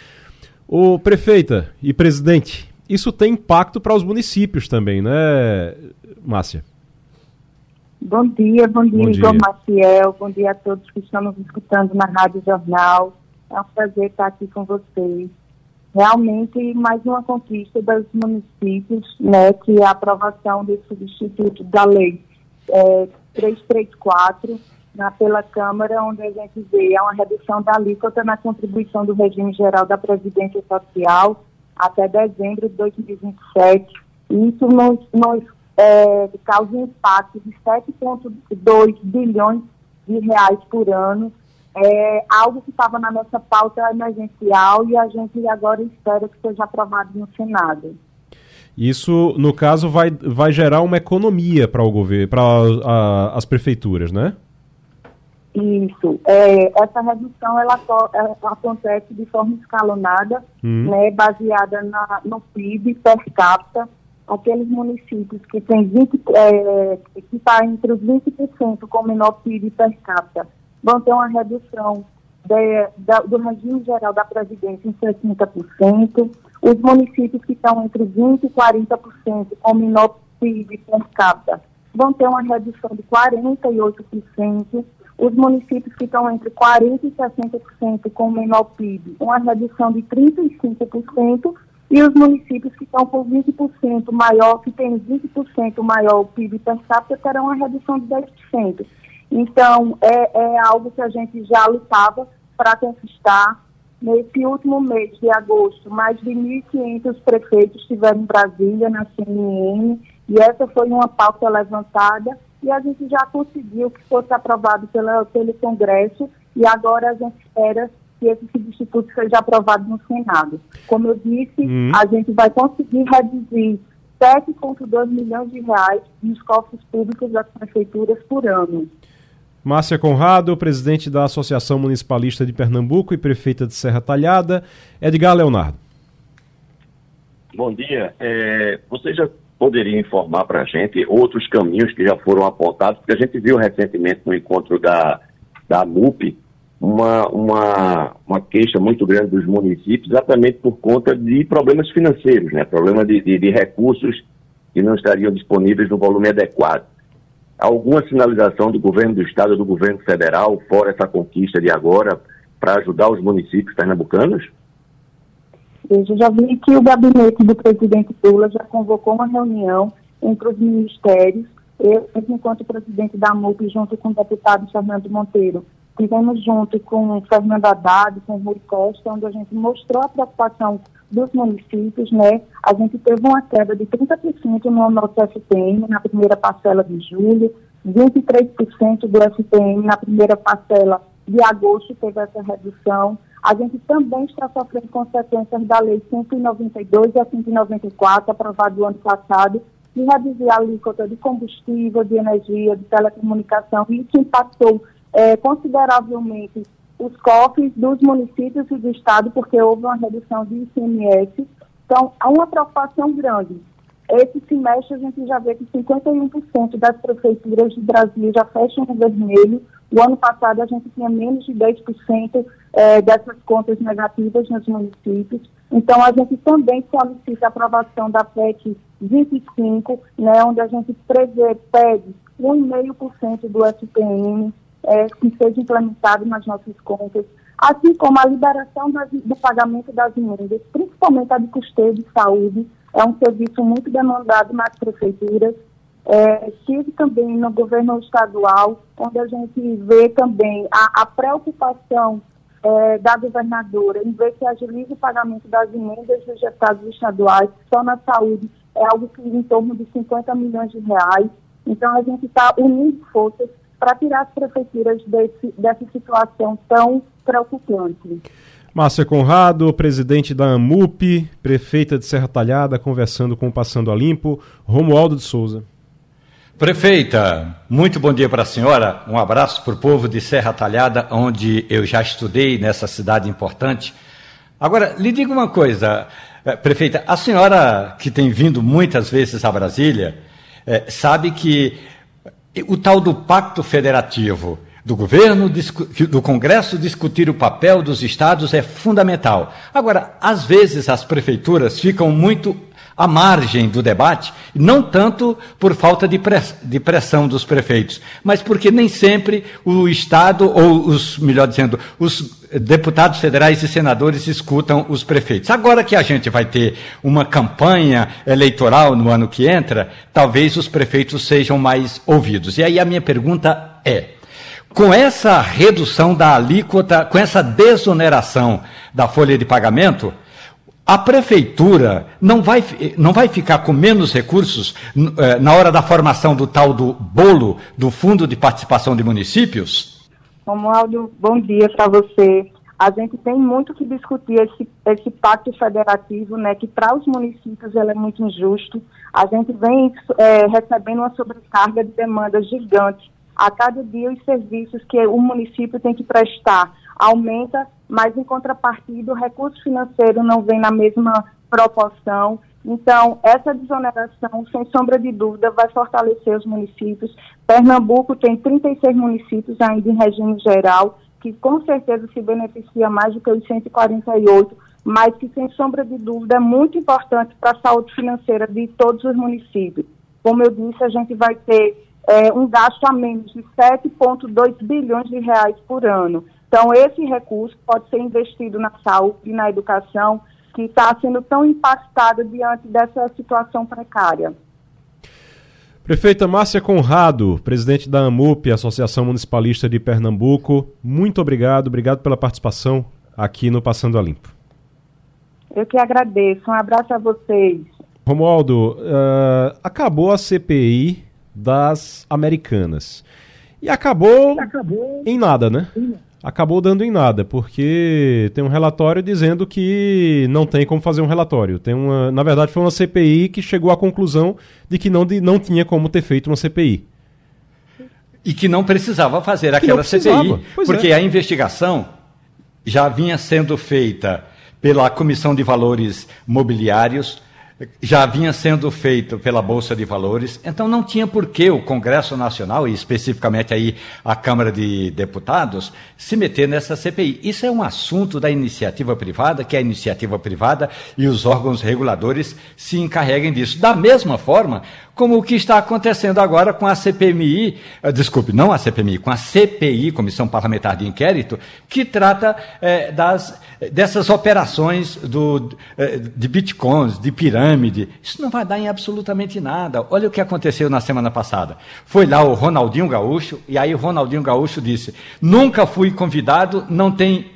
O prefeita e presidente, isso tem impacto para os municípios também, né, Márcia? Bom dia, bom dia, bom dia. Igor Maciel, bom dia a todos que estão nos escutando na Rádio Jornal. É um prazer estar aqui com vocês. Realmente, mais uma conquista dos municípios, né, que é a aprovação desse substituto da lei é, 334, na, pela Câmara, onde a gente vê uma redução da alíquota na contribuição do regime geral da Previdência Social até dezembro de 2027. E isso nos, nos é, causa um impacto de 7,2 bilhões de reais por ano. É algo que estava na nossa pauta emergencial e a gente agora espera que seja aprovado no Senado. Isso, no caso, vai, vai gerar uma economia para o governo, para as prefeituras, né? Isso. É, essa redução ela, ela, acontece de forma escalonada, hum. né, baseada na, no PIB per capita. Aqueles municípios que têm 20, é, que está entre os 20% com menor PIB per capita vão ter uma redução de, da, do regime geral da Previdência em 60%. Os municípios que estão entre 20% e 40% com menor PIB per capita vão ter uma redução de 48%. Os municípios que estão entre 40% e 60% com menor PIB, uma redução de 35%. E os municípios que estão com 20% maior, que têm 20% maior PIB per capita, terão uma redução de 10%. Então, é, é algo que a gente já lutava para conquistar. Nesse último mês de agosto, mais de 1.500 prefeitos estiveram em Brasília, na CNN, e essa foi uma pauta levantada, e a gente já conseguiu que fosse aprovado pela, pelo Congresso, e agora a gente espera que esse substituto seja aprovado no Senado. Como eu disse, uhum. a gente vai conseguir reduzir 7,2 milhões de reais nos cofres públicos das prefeituras por ano. Márcia Conrado, presidente da Associação Municipalista de Pernambuco e prefeita de Serra Talhada. Edgar Leonardo. Bom dia. É, você já poderia informar para a gente outros caminhos que já foram apontados? Porque a gente viu recentemente no encontro da, da MUP uma, uma, uma queixa muito grande dos municípios, exatamente por conta de problemas financeiros, né? problema de, de, de recursos que não estariam disponíveis no volume adequado alguma sinalização do governo do estado, do governo federal, fora essa conquista de agora, para ajudar os municípios pernambucanos? Eu já vi que o gabinete do presidente Lula já convocou uma reunião entre os ministérios. Eu, enquanto presidente da MUP, junto com o deputado Fernando Monteiro, estivemos junto com o Fernando Haddad, com o Rui Costa, onde a gente mostrou a preocupação dos municípios, né? A gente teve uma queda de 30% no nosso FPM na primeira parcela de julho, 23% do FPM na primeira parcela de agosto teve essa redução. A gente também está sofrendo consequências da Lei 192 e a 194, aprovada no ano passado, de reduzir a alíquota de combustível, de energia, de telecomunicação, e isso impactou é, consideravelmente os cofres dos municípios e do Estado, porque houve uma redução de ICMS. Então, há uma preocupação grande. Esse semestre a gente já vê que 51% das prefeituras de Brasil já fecham no vermelho. O ano passado a gente tinha menos de 10% é, dessas contas negativas nos municípios. Então a gente também solicita a aprovação da PEC 25, né, onde a gente prevê, pede 1,5% do SPM, é, que seja implementado nas nossas contas, assim como a liberação das, do pagamento das emendas, principalmente a de custeio de saúde, é um serviço muito demandado nas prefeituras. É, estive também no governo estadual, onde a gente vê também a, a preocupação é, da governadora em ver que agiliza o pagamento das emendas dos estados estaduais, só na saúde é algo que em torno de 50 milhões de reais. Então a gente está unindo forças para tirar as prefeituras desse, dessa situação tão preocupante. Márcia Conrado, presidente da AMUP, prefeita de Serra Talhada, conversando com o Passando a Limpo, Romualdo de Souza. Prefeita, muito bom dia para a senhora. Um abraço para o povo de Serra Talhada, onde eu já estudei nessa cidade importante. Agora, lhe digo uma coisa, eh, prefeita, a senhora que tem vindo muitas vezes a Brasília, é, sabe que o tal do pacto federativo do governo, do Congresso discutir o papel dos estados é fundamental. Agora, às vezes as prefeituras ficam muito à margem do debate, não tanto por falta de pressão dos prefeitos, mas porque nem sempre o Estado, ou os, melhor dizendo, os deputados federais e senadores escutam os prefeitos. Agora que a gente vai ter uma campanha eleitoral no ano que entra, talvez os prefeitos sejam mais ouvidos. E aí a minha pergunta é: com essa redução da alíquota, com essa desoneração da folha de pagamento, a prefeitura não vai, não vai ficar com menos recursos eh, na hora da formação do tal do bolo do Fundo de Participação de Municípios? Romualdo, bom dia para você. A gente tem muito que discutir esse, esse pacto federativo, né, que para os municípios é muito injusto. A gente vem é, recebendo uma sobrecarga de demanda gigante. A cada dia os serviços que o município tem que prestar aumenta, mas em contrapartida o recurso financeiro não vem na mesma proporção. Então, essa desoneração, sem sombra de dúvida, vai fortalecer os municípios. Pernambuco tem 36 municípios ainda em regime geral, que com certeza se beneficia mais do que os 148, mas que, sem sombra de dúvida, é muito importante para a saúde financeira de todos os municípios. Como eu disse, a gente vai ter é, um gasto a menos de 7,2 bilhões de reais por ano. Então, esse recurso pode ser investido na saúde e na educação, que está sendo tão impactada diante dessa situação precária. Prefeita Márcia Conrado, presidente da AMUP, Associação Municipalista de Pernambuco, muito obrigado, obrigado pela participação aqui no Passando a Limpo. Eu que agradeço, um abraço a vocês. Romualdo, uh, acabou a CPI das Americanas. E acabou, acabou. em nada, né? Acabou dando em nada, porque tem um relatório dizendo que não tem como fazer um relatório. Tem uma, na verdade, foi uma CPI que chegou à conclusão de que não, de, não tinha como ter feito uma CPI. E que não precisava fazer que aquela CPI, porque é. a investigação já vinha sendo feita pela Comissão de Valores Mobiliários, já vinha sendo feito pela Bolsa de Valores, então não tinha por que o Congresso Nacional, e especificamente aí a Câmara de Deputados, se meter nessa CPI. Isso é um assunto da iniciativa privada, que a iniciativa privada e os órgãos reguladores se encarreguem disso. Da mesma forma, como o que está acontecendo agora com a CPMI, eh, desculpe, não a CPMI, com a CPI, Comissão Parlamentar de Inquérito, que trata eh, das, dessas operações do, eh, de bitcoins, de pirâmide. Isso não vai dar em absolutamente nada. Olha o que aconteceu na semana passada. Foi lá o Ronaldinho Gaúcho, e aí o Ronaldinho Gaúcho disse: nunca fui convidado, não tem.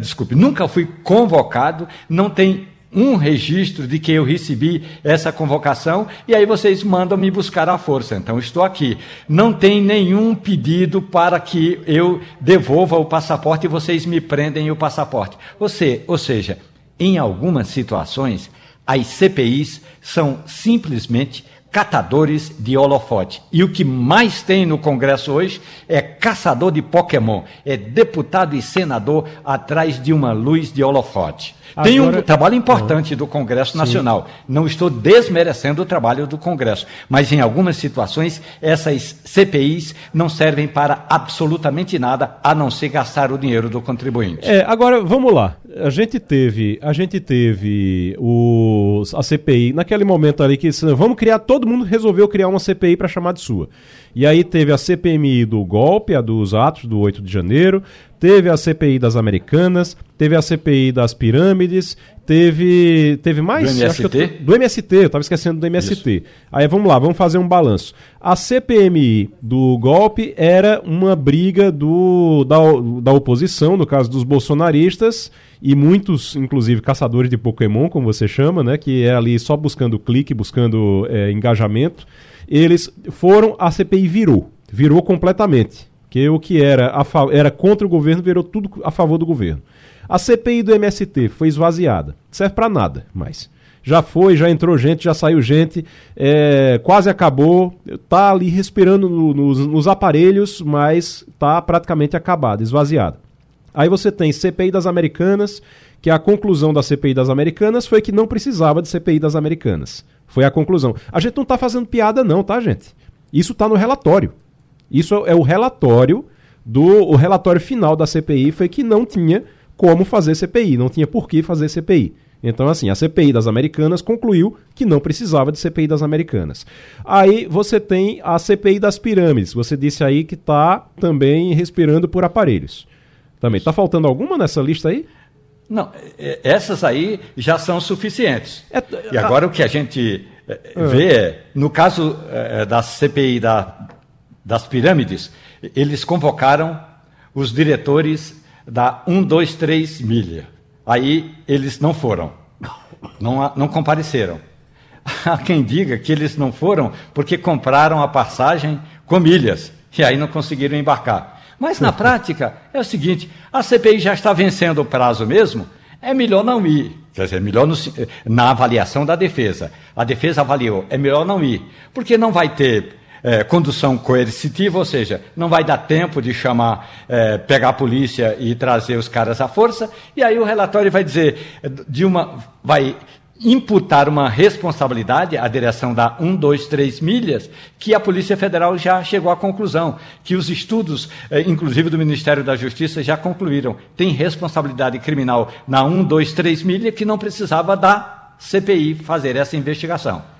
desculpe, nunca fui convocado, não tem um registro de que eu recebi essa convocação e aí vocês mandam me buscar à força. Então estou aqui. Não tem nenhum pedido para que eu devolva o passaporte e vocês me prendem o passaporte. Você, ou seja, em algumas situações, as CPIs são simplesmente catadores de holofote. E o que mais tem no Congresso hoje é caçador de Pokémon, é deputado e senador atrás de uma luz de holofote. Agora... Tem um trabalho importante do Congresso Nacional. Sim. Não estou desmerecendo o trabalho do Congresso, mas em algumas situações essas CPIs não servem para absolutamente nada a não ser gastar o dinheiro do contribuinte. É, agora vamos lá. A gente teve, a gente teve o, a CPI naquele momento ali que vamos criar, todo mundo resolveu criar uma CPI para chamar de sua. E aí teve a CPMI do golpe, a dos atos do 8 de janeiro, teve a CPI das Americanas, teve a CPI das pirâmides, teve teve mais do MST, eu, do MST, eu estava esquecendo do MST. Isso. Aí vamos lá, vamos fazer um balanço. A CPMI do golpe era uma briga do da, da oposição, no caso dos bolsonaristas e muitos, inclusive caçadores de Pokémon, como você chama, né, que é ali só buscando clique, buscando é, engajamento eles foram, a CPI virou, virou completamente. Que o que era, a, era contra o governo virou tudo a favor do governo. A CPI do MST foi esvaziada. Serve para nada mais. Já foi, já entrou gente, já saiu gente, é, quase acabou, tá ali respirando no, nos, nos aparelhos, mas tá praticamente acabada, esvaziada. Aí você tem CPI das Americanas, que a conclusão da CPI das Americanas foi que não precisava de CPI das Americanas. Foi a conclusão. A gente não está fazendo piada, não, tá, gente? Isso está no relatório. Isso é o relatório do. O relatório final da CPI foi que não tinha como fazer CPI, não tinha por que fazer CPI. Então, assim, a CPI das Americanas concluiu que não precisava de CPI das Americanas. Aí você tem a CPI das pirâmides. Você disse aí que está também respirando por aparelhos. Também. Está faltando alguma nessa lista aí? Não, é, essas aí já são suficientes. É, e agora a... o que a gente é, ah. vê é, no caso é, da CPI da, das pirâmides, eles convocaram os diretores da 123 milha. Aí eles não foram. não, não compareceram. <laughs> Há quem diga que eles não foram porque compraram a passagem com milhas e aí não conseguiram embarcar. Mas na <laughs> prática é o seguinte: a CPI já está vencendo o prazo mesmo, é melhor não ir. Quer dizer, é melhor no, na avaliação da defesa. A defesa avaliou, é melhor não ir, porque não vai ter é, condução coercitiva, ou seja, não vai dar tempo de chamar, é, pegar a polícia e trazer os caras à força, e aí o relatório vai dizer de uma. vai imputar uma responsabilidade à direção da 1, 2, 3 milhas, que a Polícia Federal já chegou à conclusão, que os estudos, eh, inclusive do Ministério da Justiça, já concluíram. Tem responsabilidade criminal na 1, 2, 3 milhas que não precisava da CPI fazer essa investigação.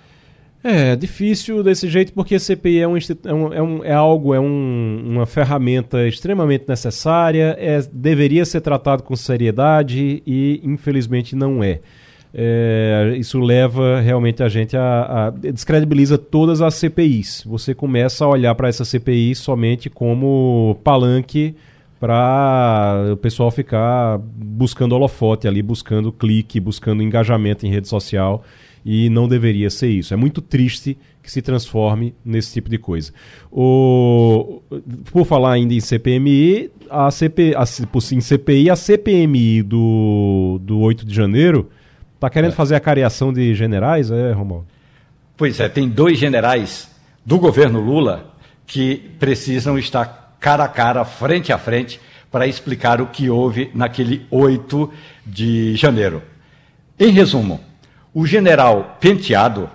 É difícil desse jeito porque a CPI é, é, um, é, um, é algo, é um, uma ferramenta extremamente necessária, é, deveria ser tratado com seriedade e infelizmente não é é, isso leva realmente a gente a, a, descredibiliza todas as CPIs. Você começa a olhar para essa CPI somente como palanque para o pessoal ficar buscando holofote ali, buscando clique, buscando engajamento em rede social e não deveria ser isso. É muito triste que se transforme nesse tipo de coisa. O, por falar ainda em CPMI, a CP, a, em CPI, a CPMI do, do 8 de janeiro Tá querendo é. fazer a cariação de generais, é, Romualdo? Pois é, tem dois generais do governo Lula que precisam estar cara a cara, frente a frente, para explicar o que houve naquele 8 de janeiro. Em resumo, o general Penteado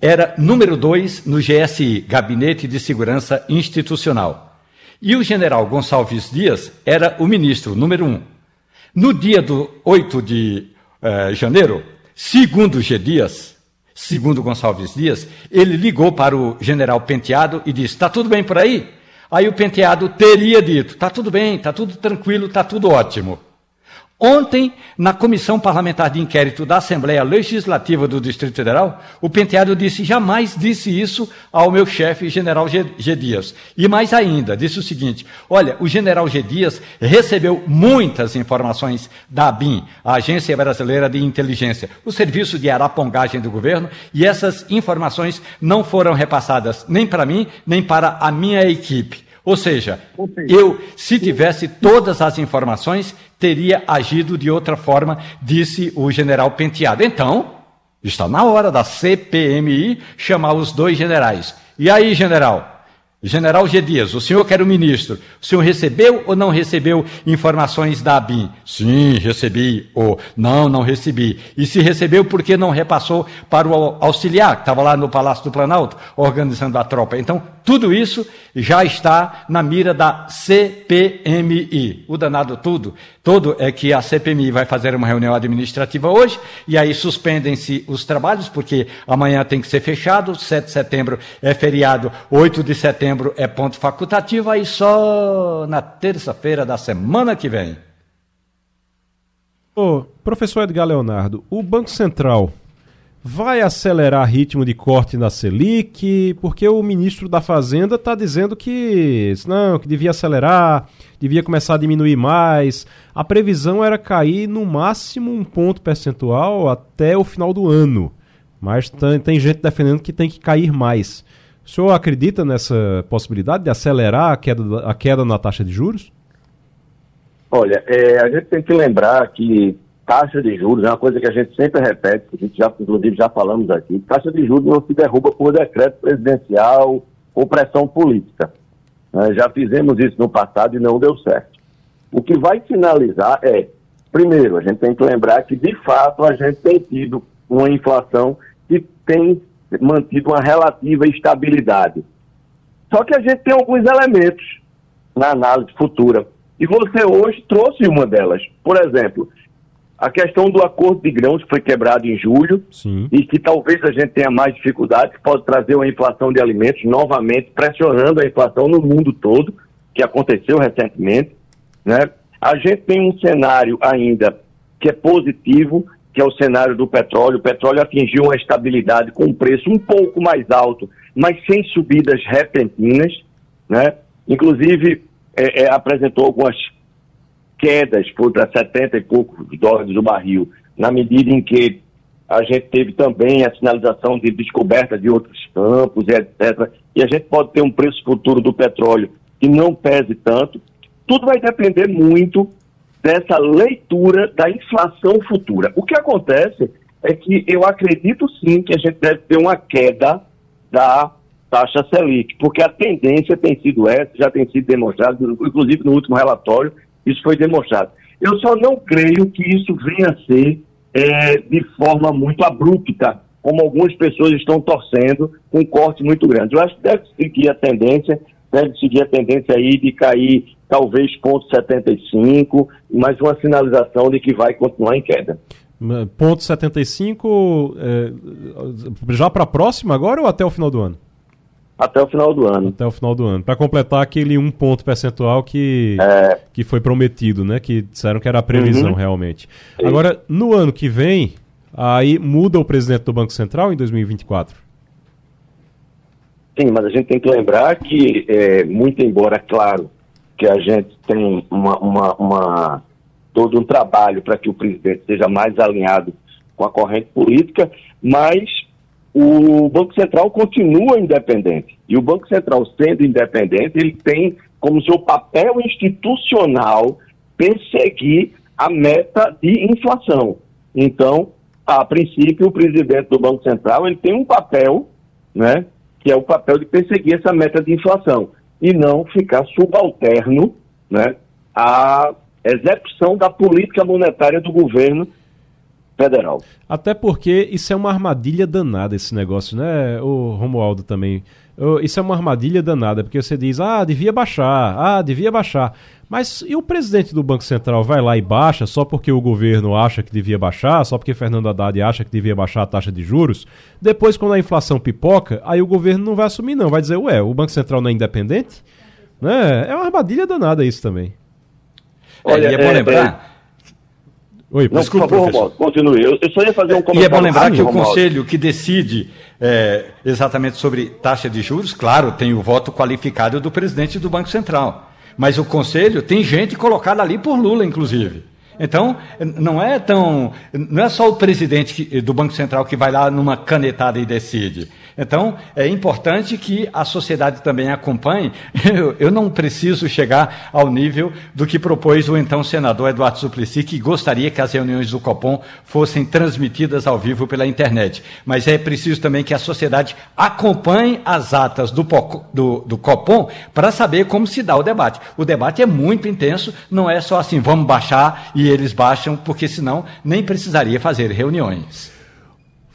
era número 2 no GSI, Gabinete de Segurança Institucional. E o general Gonçalves Dias era o ministro número 1. Um. No dia do 8 de eh, janeiro, segundo G. Dias, segundo Gonçalves Dias, ele ligou para o general Penteado e disse: Está tudo bem por aí? Aí o Penteado teria dito: Está tudo bem, está tudo tranquilo, está tudo ótimo. Ontem, na Comissão Parlamentar de Inquérito da Assembleia Legislativa do Distrito Federal, o Penteado disse: jamais disse isso ao meu chefe, general G. Dias. E mais ainda, disse o seguinte: olha, o general G. Dias recebeu muitas informações da ABIN, a Agência Brasileira de Inteligência, o serviço de arapongagem do governo, e essas informações não foram repassadas nem para mim, nem para a minha equipe. Ou seja, eu, se tivesse todas as informações, teria agido de outra forma, disse o general Penteado. Então, está na hora da CPMI chamar os dois generais. E aí, general? General G. Dias, o senhor que era o ministro, o senhor recebeu ou não recebeu informações da ABIN? Sim, recebi. Ou não, não recebi. E se recebeu, por que não repassou para o auxiliar, que estava lá no Palácio do Planalto, organizando a tropa? Então, tudo isso já está na mira da CPMI. O danado tudo, todo é que a CPMI vai fazer uma reunião administrativa hoje, e aí suspendem-se os trabalhos, porque amanhã tem que ser fechado, 7 de setembro é feriado, 8 de setembro é ponto facultativo, aí só na terça-feira da semana que vem. Ô, professor Edgar Leonardo, o Banco Central vai acelerar ritmo de corte na Selic, porque o ministro da Fazenda está dizendo que não, que devia acelerar, devia começar a diminuir mais. A previsão era cair no máximo um ponto percentual até o final do ano. Mas tem, tem gente defendendo que tem que cair mais. O senhor acredita nessa possibilidade de acelerar a queda, a queda na taxa de juros? Olha, é, a gente tem que lembrar que taxa de juros é uma coisa que a gente sempre repete, a gente já, inclusive já falamos aqui, taxa de juros não se derruba por decreto presidencial ou pressão política. É, já fizemos isso no passado e não deu certo. O que vai finalizar é, primeiro, a gente tem que lembrar que, de fato, a gente tem tido uma inflação que tem mantido uma relativa estabilidade. Só que a gente tem alguns elementos na análise futura. E você hoje trouxe uma delas. Por exemplo, a questão do acordo de grãos que foi quebrado em julho Sim. e que talvez a gente tenha mais dificuldade, que pode trazer uma inflação de alimentos novamente, pressionando a inflação no mundo todo, que aconteceu recentemente. Né? A gente tem um cenário ainda que é positivo, que é o cenário do petróleo. O petróleo atingiu uma estabilidade com um preço um pouco mais alto, mas sem subidas repentinas. Né? Inclusive, é, é, apresentou algumas quedas para 70 e poucos dólares o barril, na medida em que a gente teve também a sinalização de descoberta de outros campos, etc. E a gente pode ter um preço futuro do petróleo que não pese tanto. Tudo vai depender muito dessa leitura da inflação futura. O que acontece é que eu acredito sim que a gente deve ter uma queda da taxa Selic, porque a tendência tem sido essa, já tem sido demonstrado, inclusive no último relatório, isso foi demonstrado. Eu só não creio que isso venha a ser é, de forma muito abrupta, como algumas pessoas estão torcendo, com um corte muito grande. Eu acho que deve seguir a tendência, deve seguir a tendência aí de cair talvez ponto 75, mas uma sinalização de que vai continuar em queda. Ponto 75 é, já para a próxima agora ou até o final do ano? Até o final do ano. Até o final do ano. Para completar aquele um ponto percentual que, é... que foi prometido, né? Que disseram que era a previsão uhum. realmente. Sim. Agora, no ano que vem, aí muda o presidente do Banco Central em 2024? Sim, mas a gente tem que lembrar que, é, muito embora, claro, que a gente tem uma, uma, uma todo um trabalho para que o presidente seja mais alinhado com a corrente política, mas o Banco Central continua independente. E o Banco Central, sendo independente, ele tem como seu papel institucional perseguir a meta de inflação. Então, a princípio, o presidente do Banco Central ele tem um papel, né, que é o papel de perseguir essa meta de inflação e não ficar subalterno né, à execução da política monetária do governo federal. Até porque isso é uma armadilha danada, esse negócio, né, o Romualdo também. Isso é uma armadilha danada, porque você diz, ah, devia baixar, ah, devia baixar. Mas e o presidente do Banco Central vai lá e baixa só porque o governo acha que devia baixar, só porque Fernando Haddad acha que devia baixar a taxa de juros? Depois, quando a inflação pipoca, aí o governo não vai assumir, não. Vai dizer, ué, o Banco Central não é independente? Né? É uma armadilha danada isso também. Olha, é, é bom é, lembrar. Oi, Não, desculpa, por favor, Romualdo, continue. Eu, eu, só ia fazer um comentário. E é bom lembrar que o conselho que decide é, exatamente sobre taxa de juros, claro, tem o voto qualificado do presidente do Banco Central. Mas o conselho tem gente colocada ali por Lula, inclusive. Então, não é tão. Não é só o presidente do Banco Central que vai lá numa canetada e decide. Então, é importante que a sociedade também acompanhe. <laughs> Eu, eu, não preciso chegar ao nível do que propôs o então senador Eduardo Suplicy, que gostaria que as reuniões do Copom fossem transmitidas ao vivo pela internet. Mas é preciso também que a sociedade acompanhe as atas do, do, do Copom para saber como se dá o debate. O debate é muito intenso, não é só assim, vamos baixar e eles baixam, porque senão nem precisaria fazer reuniões.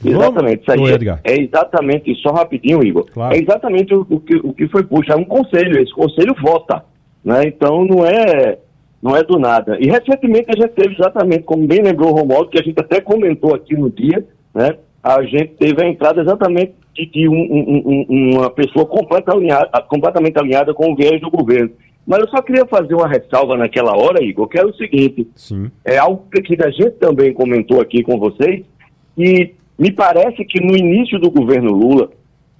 Exatamente, isso aí é, é, exatamente, só rapidinho, Igor. Claro. É exatamente o, o, que, o que foi puxado, é um conselho, esse conselho vota, né? Então não é, não é do nada. E recentemente a gente teve exatamente, como bem lembrou o Romualdo, que a gente até comentou aqui no dia, né? A gente teve a entrada exatamente de, de um, um, um, uma pessoa completamente alinhada, completamente alinhada com o viés do governo. Mas eu só queria fazer uma ressalva naquela hora, Igor, que era o seguinte: Sim. é algo que a gente também comentou aqui com vocês, e me parece que no início do governo Lula,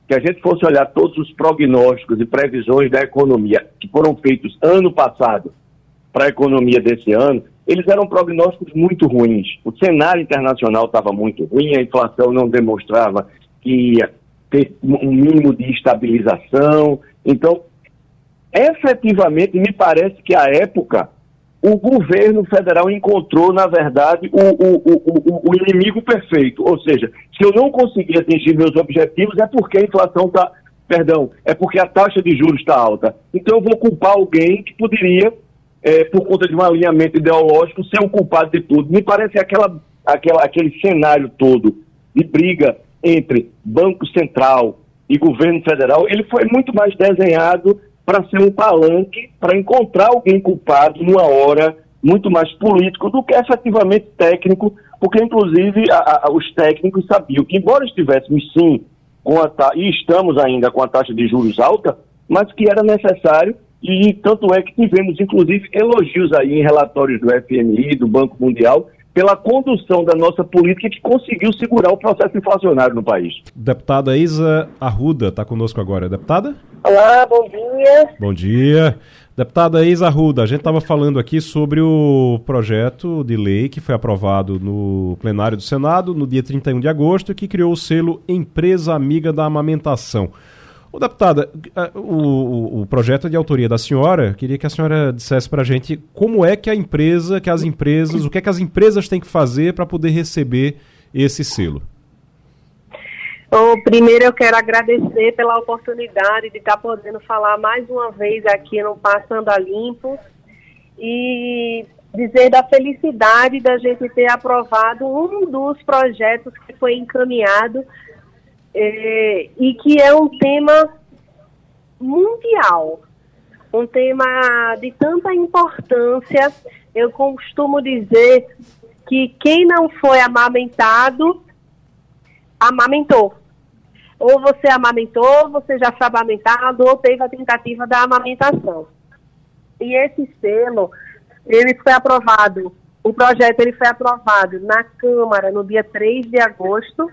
que a gente fosse olhar todos os prognósticos e previsões da economia que foram feitos ano passado para a economia desse ano, eles eram prognósticos muito ruins. O cenário internacional estava muito ruim, a inflação não demonstrava que ia ter um mínimo de estabilização. Então, efetivamente, me parece que a época o governo federal encontrou, na verdade, o, o, o, o, inimigo perfeito. Ou seja, se eu não conseguir atingir meus objetivos, é porque a inflação está. Perdão, é porque a taxa de juros está alta. Então eu vou culpar alguém que poderia, é, por conta de um alinhamento ideológico, ser o culpado de tudo. Me parece aquela, aquela, aquele cenário todo de briga entre Banco Central e governo federal, ele foi muito mais desenhado para ser um palanque para encontrar alguém culpado numa hora muito mais político do que efetivamente técnico, porque inclusive a, a, os técnicos sabiam que embora estivéssemos sim com a e estamos ainda com a taxa de juros alta, mas que era necessário e tanto é que tivemos inclusive elogios aí em relatórios do FMI, do Banco Mundial, pela condução da nossa política que conseguiu segurar o processo inflacionário no país. Deputada Isa Arruda está conosco agora. Deputada? Olá, bom dia. Bom dia. Deputada Isa Arruda, a gente estava falando aqui sobre o projeto de lei que foi aprovado no plenário do Senado no dia 31 de agosto, que criou o selo Empresa Amiga da Amamentação. O deputada, o, o, projeto de autoria da senhora, queria que a senhora dissesse para a gente como é que a empresa, que as empresas, o que é que as empresas têm que fazer para poder receber esse selo. Bom, primeiro eu quero agradecer pela oportunidade de estar podendo falar mais uma vez aqui no Passando a Limpo e dizer da felicidade da gente ter aprovado um dos projetos que foi encaminhado é, e que é um tema mundial, um tema de tanta importância. Eu costumo dizer que quem não foi amamentado amamentou. Ou você amamentou, você já foi amamentado, ou teve a tentativa da amamentação. E esse selo, ele foi aprovado, o projeto ele foi aprovado na Câmara no dia 3 de agosto,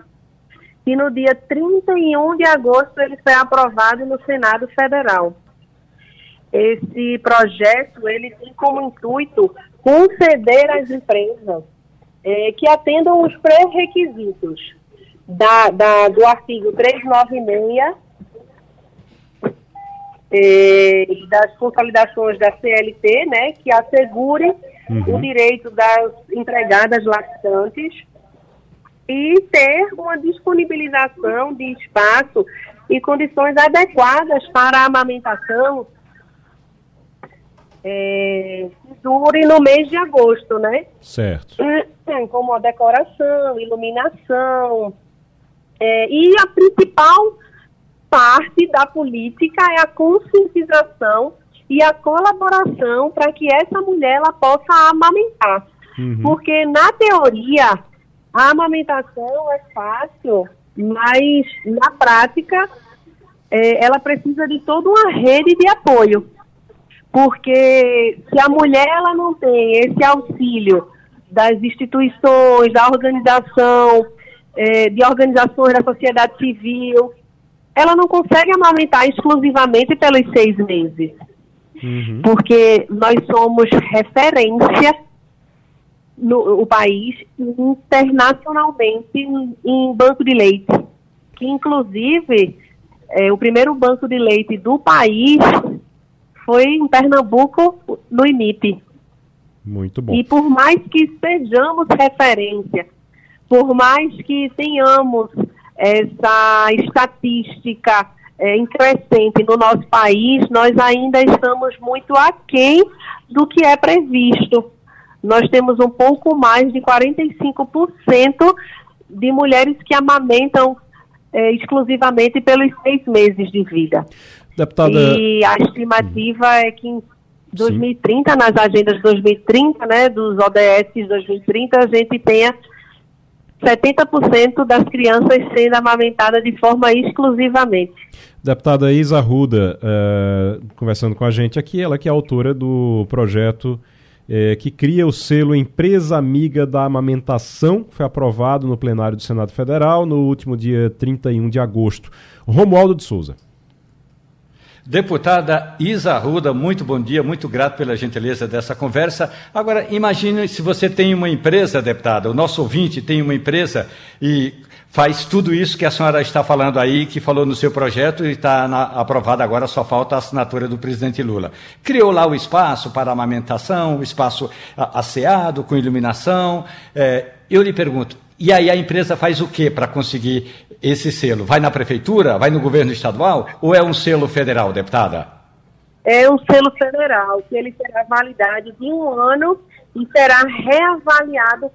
e no dia 31 de agosto ele foi aprovado no Senado Federal. Esse projeto, ele tem como intuito conceder às empresas é, que atendam os pré-requisitos da, da, do artigo 396 eh, das consolidações da CLT, né, que assegure uhum. o direito das empregadas lactantes e ter uma disponibilização de espaço e condições adequadas para a amamentação é, dure no mês de agosto, né? Certo. Como a decoração, iluminação, é, e a principal parte da política é a conscientização e a colaboração para que essa mulher ela possa amamentar. Uhum. Porque, na teoria, a amamentação é fácil, mas na prática é, ela precisa de toda uma rede de apoio. Porque se a mulher ela não tem esse auxílio das instituições, da organização, é, de organizações da sociedade civil, ela não consegue amamentar exclusivamente pelos seis meses. Uhum. Porque nós somos referência no o país internacionalmente em, em, banco de leite. Que, inclusive, é, o primeiro banco de leite do país foi em Pernambuco, no IMIP. Muito bom. E por mais que sejamos referência por mais que tenhamos essa estatística é, em crescente no nosso país, nós ainda estamos muito aquém do que é previsto. Nós temos um pouco mais de 45% de mulheres que amamentam é, exclusivamente pelos seis meses de vida. Deputada... E a estimativa é que em 2030, Sim. nas agendas 2030, né, dos ODS 2030, a gente tenha 70% das crianças sendo amamentadas de forma exclusivamente. Deputada Isa Ruda, uh, conversando com a gente aqui, ela que é autora do projeto uh, que cria o selo Empresa Amiga da Amamentação, foi aprovado no plenário do Senado Federal no último dia 31 de agosto. Romualdo de Souza. Deputada Isa Ruda, muito bom dia, muito grato pela gentileza dessa conversa. Agora, imagine se você tem uma empresa, deputada, o nosso ouvinte tem uma empresa e faz tudo isso que a senhora está falando aí, que falou no seu projeto e está aprovado agora, só falta a assinatura do presidente Lula. Criou lá o espaço para amamentação, o espaço asseado, com iluminação. É, eu lhe pergunto, e aí a empresa faz o que para conseguir esse selo? Vai na prefeitura? Vai no governo estadual? Ou é um selo federal, deputada? É um selo federal, que ele terá validade de um ano e será reavaliado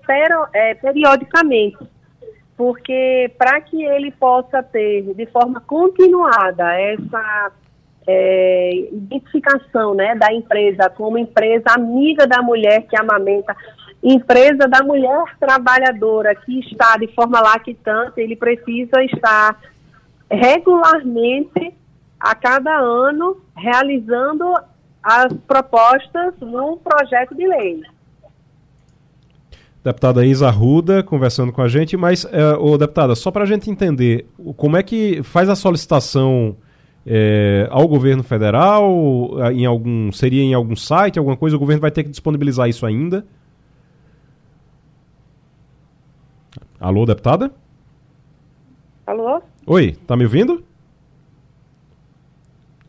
é, periodicamente. Porque para que ele possa ter de forma continuada essa é, identificação né, da empresa como empresa amiga da mulher que amamenta empresa da mulher trabalhadora que está de forma lactante, ele precisa estar regularmente, a cada ano, realizando as propostas num projeto de lei. Deputada Isa Ruda conversando com a gente, mas, é, ô, deputada, só para a gente entender, como é que faz a solicitação é, ao governo federal? Em algum, seria em algum site, alguma coisa? O governo vai ter que disponibilizar isso ainda? Alô, deputada? Alô? Oi, tá me ouvindo?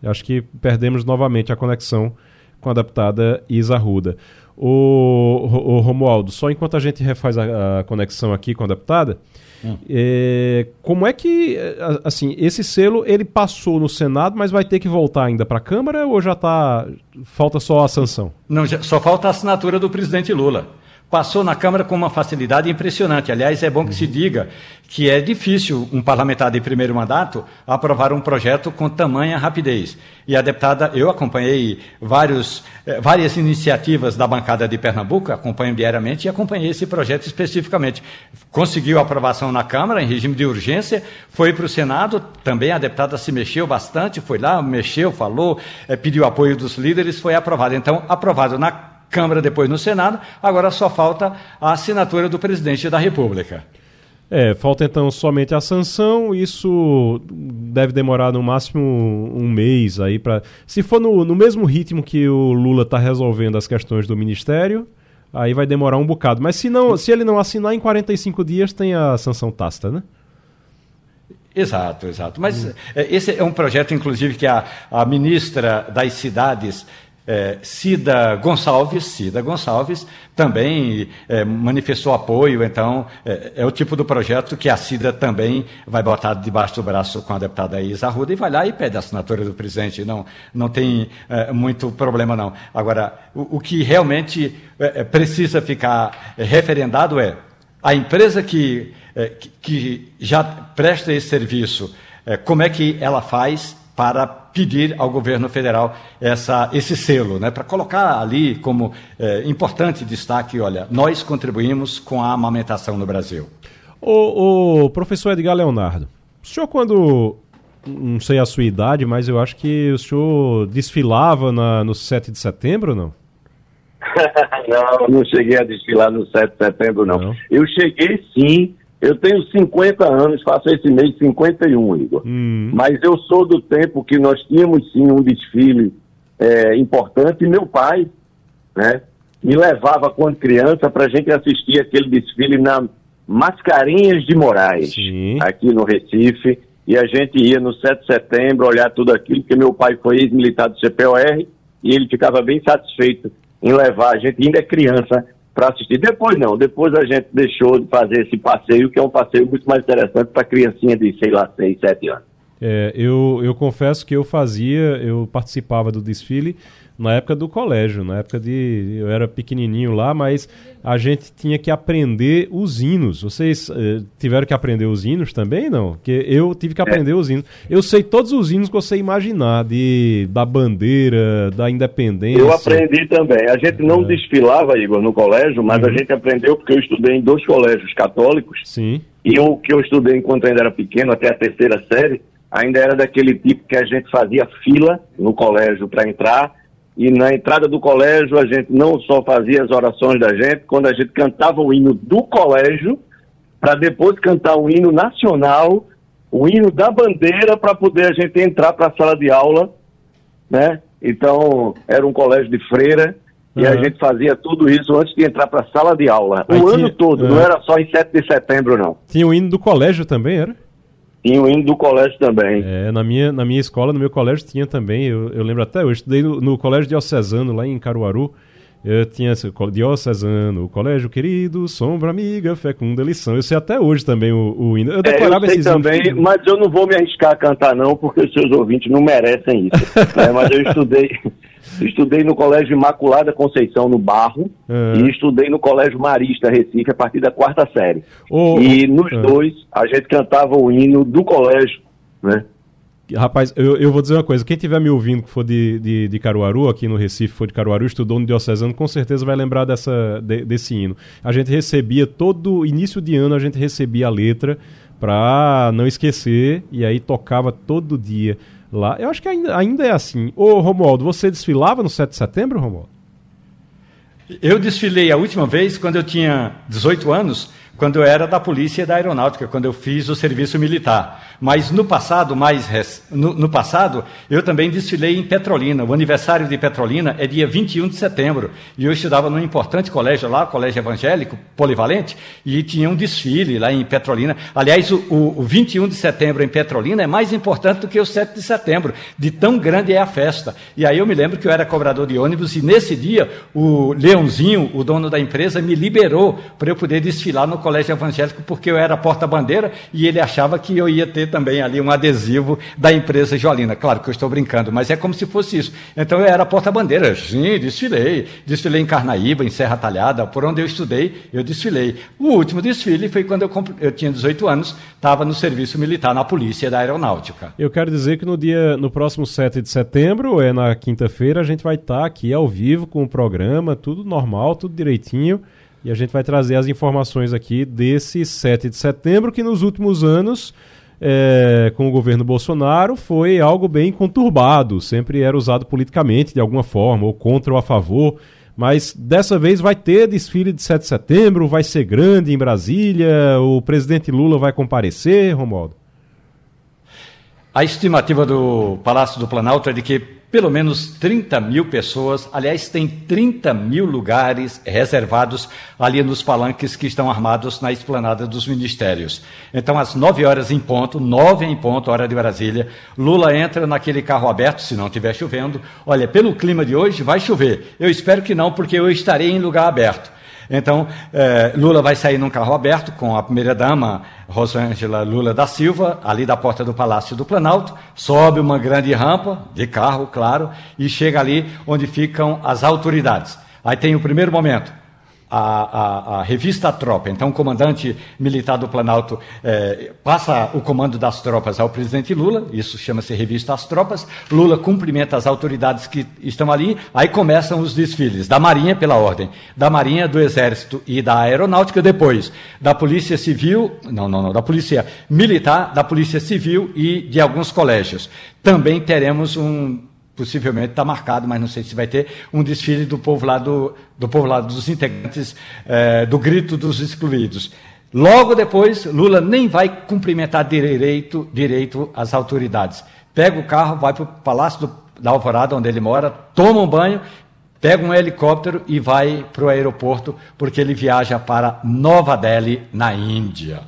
Acho que perdemos novamente a conexão com a deputada Isa Ruda. O, o, Romualdo, só enquanto a gente refaz a, a conexão aqui com a deputada, hum. é, como é que, assim, esse selo ele passou no Senado, mas vai ter que voltar ainda para a Câmara ou já está, falta só a sanção? Não, já, só falta a assinatura do presidente Lula passou na Câmara com uma facilidade impressionante. Aliás, é bom que se diga que é difícil um parlamentar de primeiro mandato aprovar um projeto com tamanha rapidez. E a deputada, eu acompanhei vários, eh, várias iniciativas da bancada de Pernambuco, acompanho diariamente e acompanhei esse projeto especificamente. Conseguiu aprovação na Câmara em regime de urgência, foi para o Senado, também a deputada se mexeu bastante, foi lá, mexeu, falou, eh, pediu apoio dos líderes, foi aprovado. Então, aprovado na Câmara, depois no Senado, agora só falta a assinatura do presidente da República. É, falta então somente a sanção, isso deve demorar no máximo um mês aí para. Se for no, no mesmo ritmo que o Lula está resolvendo as questões do Ministério, aí vai demorar um bocado. Mas se, não, se ele não assinar em 45 dias, tem a sanção tácita, né? Exato, exato. Mas hum. esse é um projeto, inclusive, que a, a ministra das Cidades é, Cida Gonçalves, Cida Gonçalves também é, manifestou apoio, então é, é, o tipo do projeto que a Cida também vai botar debaixo do braço com a deputada Isa Arruda e vai lá e pede a assinatura do presidente, não, não tem é, muito problema não. Agora, o, o que realmente é, é, precisa ficar referendado é a empresa que, que, que já presta esse serviço, como é que ela faz para pedir ao governo federal essa, esse selo, né, para colocar ali como é, importante destaque, olha, nós contribuímos com a amamentação no Brasil. O, o professor Edgar Leonardo, o senhor quando, não sei a sua idade, mas eu acho que o senhor desfilava na, no 7 de setembro, não? <laughs> não, não cheguei a desfilar no 7 de setembro, não. não. Eu cheguei sim eu tenho 50 anos, faço esse mês 51, Igor. Hum. Mas eu sou do tempo que nós tínhamos sim um desfile é, importante. E meu pai, né, me levava quando criança para a gente assistir aquele desfile na Mascarinhas de Moraes, sim. aqui no Recife. E a gente ia no 7 de setembro olhar tudo aquilo, porque meu pai foi ex-militar do CPOR e ele ficava bem satisfeito em levar a gente, ainda é criança, para assistir. Depois não, depois a gente deixou de fazer esse passeio, que é um passeio muito mais interessante para criancinha de, sei lá, 6, 7 anos. É, eu, eu confesso que eu fazia, eu participava do desfile na época do colégio, na época de. Eu era pequenininho lá, mas a gente tinha que aprender os hinos. Vocês eh, tiveram que aprender os hinos também, não? Porque eu tive que aprender é. os hinos. Eu sei todos os hinos que você imaginar, de, da bandeira, da independência. Eu aprendi também. A gente não é. desfilava, Igor, no colégio, mas uhum. a gente aprendeu porque eu estudei em dois colégios católicos. Sim. E o que eu estudei enquanto ainda era pequeno, até a terceira série, ainda era daquele tipo que a gente fazia fila no colégio para entrar e na entrada do colégio a gente não só fazia as orações da gente, quando a gente cantava o hino do colégio, para depois cantar o hino nacional, o hino da bandeira, para poder a gente entrar para a sala de aula, né? Então, era um colégio de freira, e a gente fazia tudo isso antes de entrar para a sala de aula. Aí o tinha... ano todo, uhum. não era só em 7 de setembro, não. Tinha o hino do colégio também, era? Tinha o hino do colégio também. É, na minha, na minha escola, no meu colégio tinha também, eu, eu lembro até, eu estudei no, no colégio diocesano lá em Caruaru, eu tinha diocesano, o colégio querido, sombra amiga, fecunda lição. Eu sei até hoje também o, o hino. Eu decorava é, eu sei também, mas eu não vou me arriscar a cantar não, porque os seus ouvintes não merecem isso. <laughs> é, mas eu estudei, Estudei no Colégio Imaculada Conceição, no Barro, uhum. e estudei no Colégio Marista, Recife, a partir da quarta série. Oh, e nos uhum. dois, a gente cantava o hino do colégio, né? Rapaz, eu, eu vou dizer uma coisa: quem estiver me ouvindo que for de, de, de, Caruaru, aqui no Recife, for de Caruaru, estudou no Diocesano, com certeza vai lembrar dessa, de, desse hino. A gente recebia, todo início de ano, a gente recebia a letra para não esquecer, e aí tocava todo dia lá. Eu acho que ainda, ainda é assim. Ô, Romualdo, você desfilava no 7 de setembro, Romualdo? Eu desfilei a última vez quando eu tinha 18 anos quando eu era da polícia e da aeronáutica, quando eu fiz o serviço militar. Mas no passado, mais res... no, no, passado, eu também desfilei em Petrolina. O aniversário de Petrolina é dia 21 de setembro. E eu estudava num importante colégio lá, colégio evangélico, polivalente, e tinha um desfile lá em Petrolina. Aliás, o, o, o 21 de setembro em Petrolina é mais importante do que o 7 de setembro, de tão grande é a festa. E aí eu me lembro que eu era cobrador de ônibus e nesse dia o Leãozinho, o dono da empresa, me liberou para eu poder desfilar no colégio evangélico porque eu era porta-bandeira e ele achava que eu ia ter também ali um adesivo da empresa Jolina. Claro que eu estou brincando, mas é como se fosse isso. Então eu era porta-bandeira, sim, desfilei. Desfilei em Carnaíba, em Serra Talhada, por onde eu estudei, eu desfilei. O último desfile foi quando eu, eu tinha 18 anos, estava no serviço militar na polícia da aeronáutica. Eu quero dizer que no dia, no próximo 7 de setembro, é na quinta-feira, a gente vai estar aqui ao vivo com o programa, tudo normal, tudo direitinho. E a gente vai trazer as informações aqui desse 7 de setembro, que nos últimos anos, é, com o governo Bolsonaro, foi algo bem conturbado, sempre era usado politicamente de alguma forma, ou contra ou a favor. Mas dessa vez vai ter desfile de 7 de setembro, vai ser grande em Brasília, o presidente Lula vai comparecer, Romualdo? A estimativa do Palácio do Planalto é de que pelo menos 30 mil pessoas, aliás, tem 30 mil lugares reservados ali nos palanques que estão armados na esplanada dos ministérios. Então, às 9 horas em ponto, 9 em ponto, hora de Brasília, Lula entra naquele carro aberto, se não estiver chovendo. Olha, pelo clima de hoje, vai chover. Eu espero que não, porque eu estarei em lugar aberto. Então, eh, Lula vai sair num carro aberto com a primeira-dama, Rosângela Lula da Silva, ali da porta do Palácio do Planalto, sobe uma grande rampa, de carro, claro, e chega ali onde ficam as autoridades. Aí tem o primeiro momento, a, a, a, revista Tropa. Então, o comandante militar do Planalto eh, passa o comando das tropas ao presidente Lula, isso chama-se revista As Tropas. Lula cumprimenta as autoridades que estão ali, aí começam os desfiles da Marinha, pela ordem, da Marinha, do Exército e da Aeronáutica, depois da Polícia Civil, não, não, não, da Polícia Militar, da Polícia Civil e de alguns colégios. Também teremos um possivelmente está marcado, mas não sei se vai ter, um desfile do povo lá do, povo dos integrantes é, do grito dos excluídos. Logo depois, Lula nem vai cumprimentar direito, direito as autoridades. Pega o carro, vai para o Palácio do, da Alvorada, onde ele mora, toma um banho, pega um helicóptero e vai para o aeroporto, porque ele viaja para Nova Delhi, na Índia.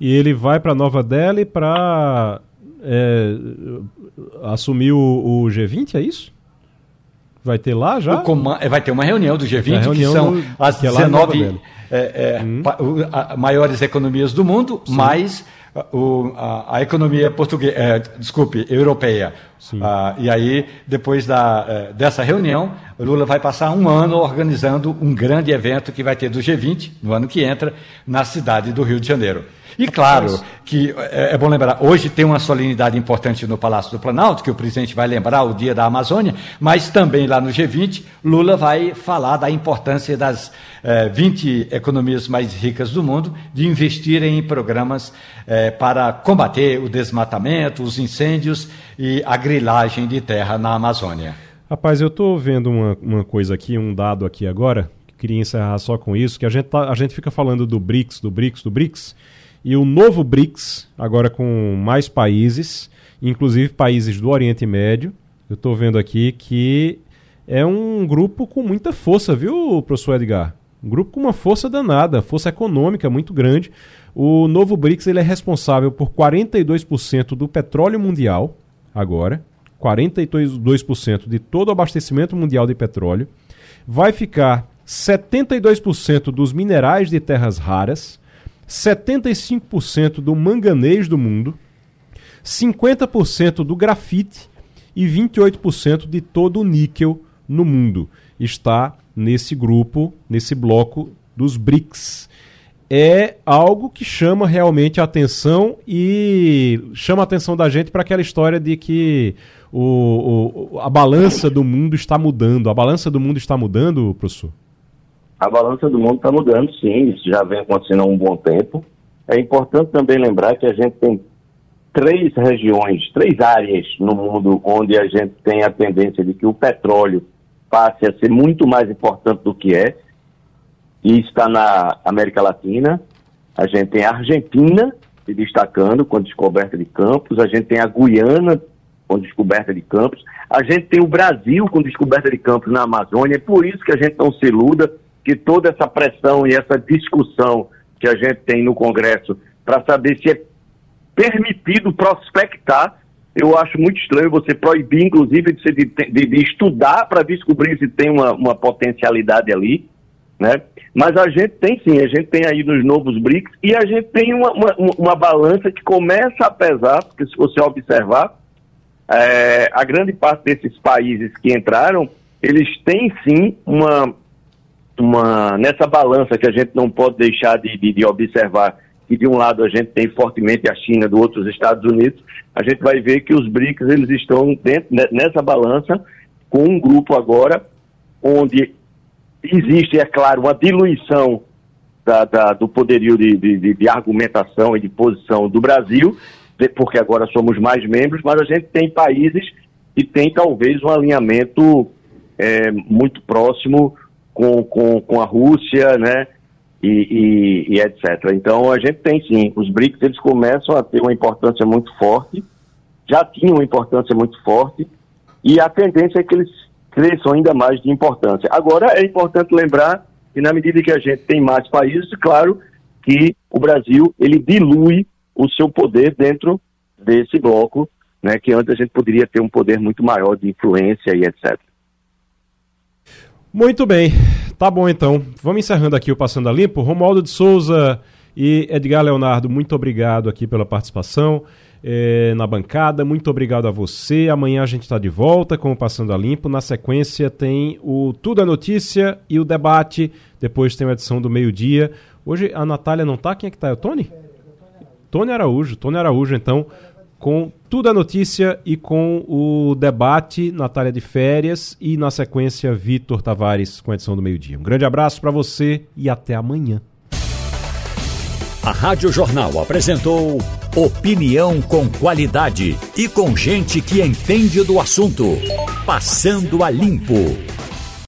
E ele vai para Nova Delhi para é, assumir o, o, G20, é isso? Vai ter lá já? É, vai ter uma reunião do G20, reunião que são as que 19 é, é, hum. maiores economias do mundo, Sim. mais o, a, a, economia portuguesa, é, desculpe, europeia. Ah, e aí, depois da, é, dessa reunião, Lula vai passar um ano organizando um grande evento que vai ter do G20, no ano que entra, na cidade do Rio de Janeiro. E claro que é, é, bom lembrar, hoje tem uma solenidade importante no Palácio do Planalto, que o presidente vai lembrar o Dia da Amazônia, mas também lá no G20, Lula vai falar da importância das é, 20 economias mais ricas do mundo de investirem em programas é, para combater o desmatamento, os incêndios e a grilagem de terra na Amazônia. Rapaz, eu estou vendo uma, uma coisa aqui, um dado aqui agora, queria encerrar só com isso, que a gente, tá, a gente fica falando do BRICS, do BRICS, do BRICS, e o novo BRICS, agora com mais países, inclusive países do Oriente Médio. Eu estou vendo aqui que é um grupo com muita força, viu, professor Edgar? Um grupo com uma força danada, força econômica muito grande. O novo BRICS ele é responsável por 42% do petróleo mundial, agora. 42% de todo o abastecimento mundial de petróleo. Vai ficar 72% dos minerais de terras raras 75% do manganês do mundo, 50% do grafite e 28% de todo o níquel no mundo está nesse grupo, nesse bloco dos BRICS. É algo que chama realmente a atenção e chama a atenção da gente para aquela história de que o, o, a balança do mundo está mudando. A balança do mundo está mudando, professor? A balança do mundo está mudando, sim, isso já vem acontecendo há um bom tempo. É importante também lembrar que a gente tem três regiões, três áreas no mundo onde a gente tem a tendência de que o petróleo passe a ser muito mais importante do que é. E está na América Latina, A gente tem a Argentina se destacando com a descoberta de campos, a gente tem a Guiana com descoberta de campos, a gente tem o Brasil com descoberta de campos na Amazônia, é por isso que a gente não se iluda que toda essa pressão e essa discussão que a gente tem no Congresso para saber se é permitido prospectar, eu acho muito estranho você proibir, inclusive, de, de, de estudar para descobrir se tem uma, uma potencialidade ali, né? Mas a gente tem sim, a gente tem aí nos novos BRICS e a gente tem uma, uma, uma balança que começa a pesar, porque se você observar, é, a grande parte desses países que entraram, eles têm sim uma, uma nessa balança que a gente não pode deixar de, de, de observar que de um lado a gente tem fortemente a China, do outro os Estados Unidos, a gente vai ver que os BRICS eles estão dentro, nessa balança com um grupo agora onde existe, é claro, uma diluição da, da, do poderio de, de, de, argumentação e de posição do Brasil, porque agora somos mais membros, mas a gente tem países que têm talvez um alinhamento é, muito próximo com, com, com a Rússia, né? E, e, e, etc. Então a gente tem sim, os BRICS eles começam a ter uma importância muito forte, já tinham uma importância muito forte, e a tendência é que eles cresçam ainda mais de importância. Agora é importante lembrar que na medida que a gente tem mais países, claro que o Brasil ele dilui o seu poder dentro desse bloco, né, que antes a gente poderia ter um poder muito maior de influência e etc. Muito bem, tá bom então. Vamos encerrando aqui o Passando a Limpo. Romualdo de Souza e Edgar Leonardo, muito obrigado aqui pela participação é, na bancada. Muito obrigado a você. Amanhã a gente está de volta com o Passando a Limpo. Na sequência tem o Tudo é Notícia e o debate. Depois tem a edição do meio-dia. Hoje a Natália não tá? Quem é que tá? É o Tony? Tony Araújo. Tony Araújo, então, com tudo a notícia e com o debate, Natália de férias e na sequência Vitor Tavares com a edição do meio-dia. Um grande abraço para você e até amanhã. A Rádio Jornal apresentou opinião com qualidade e com gente que entende do assunto. Passando a limpo.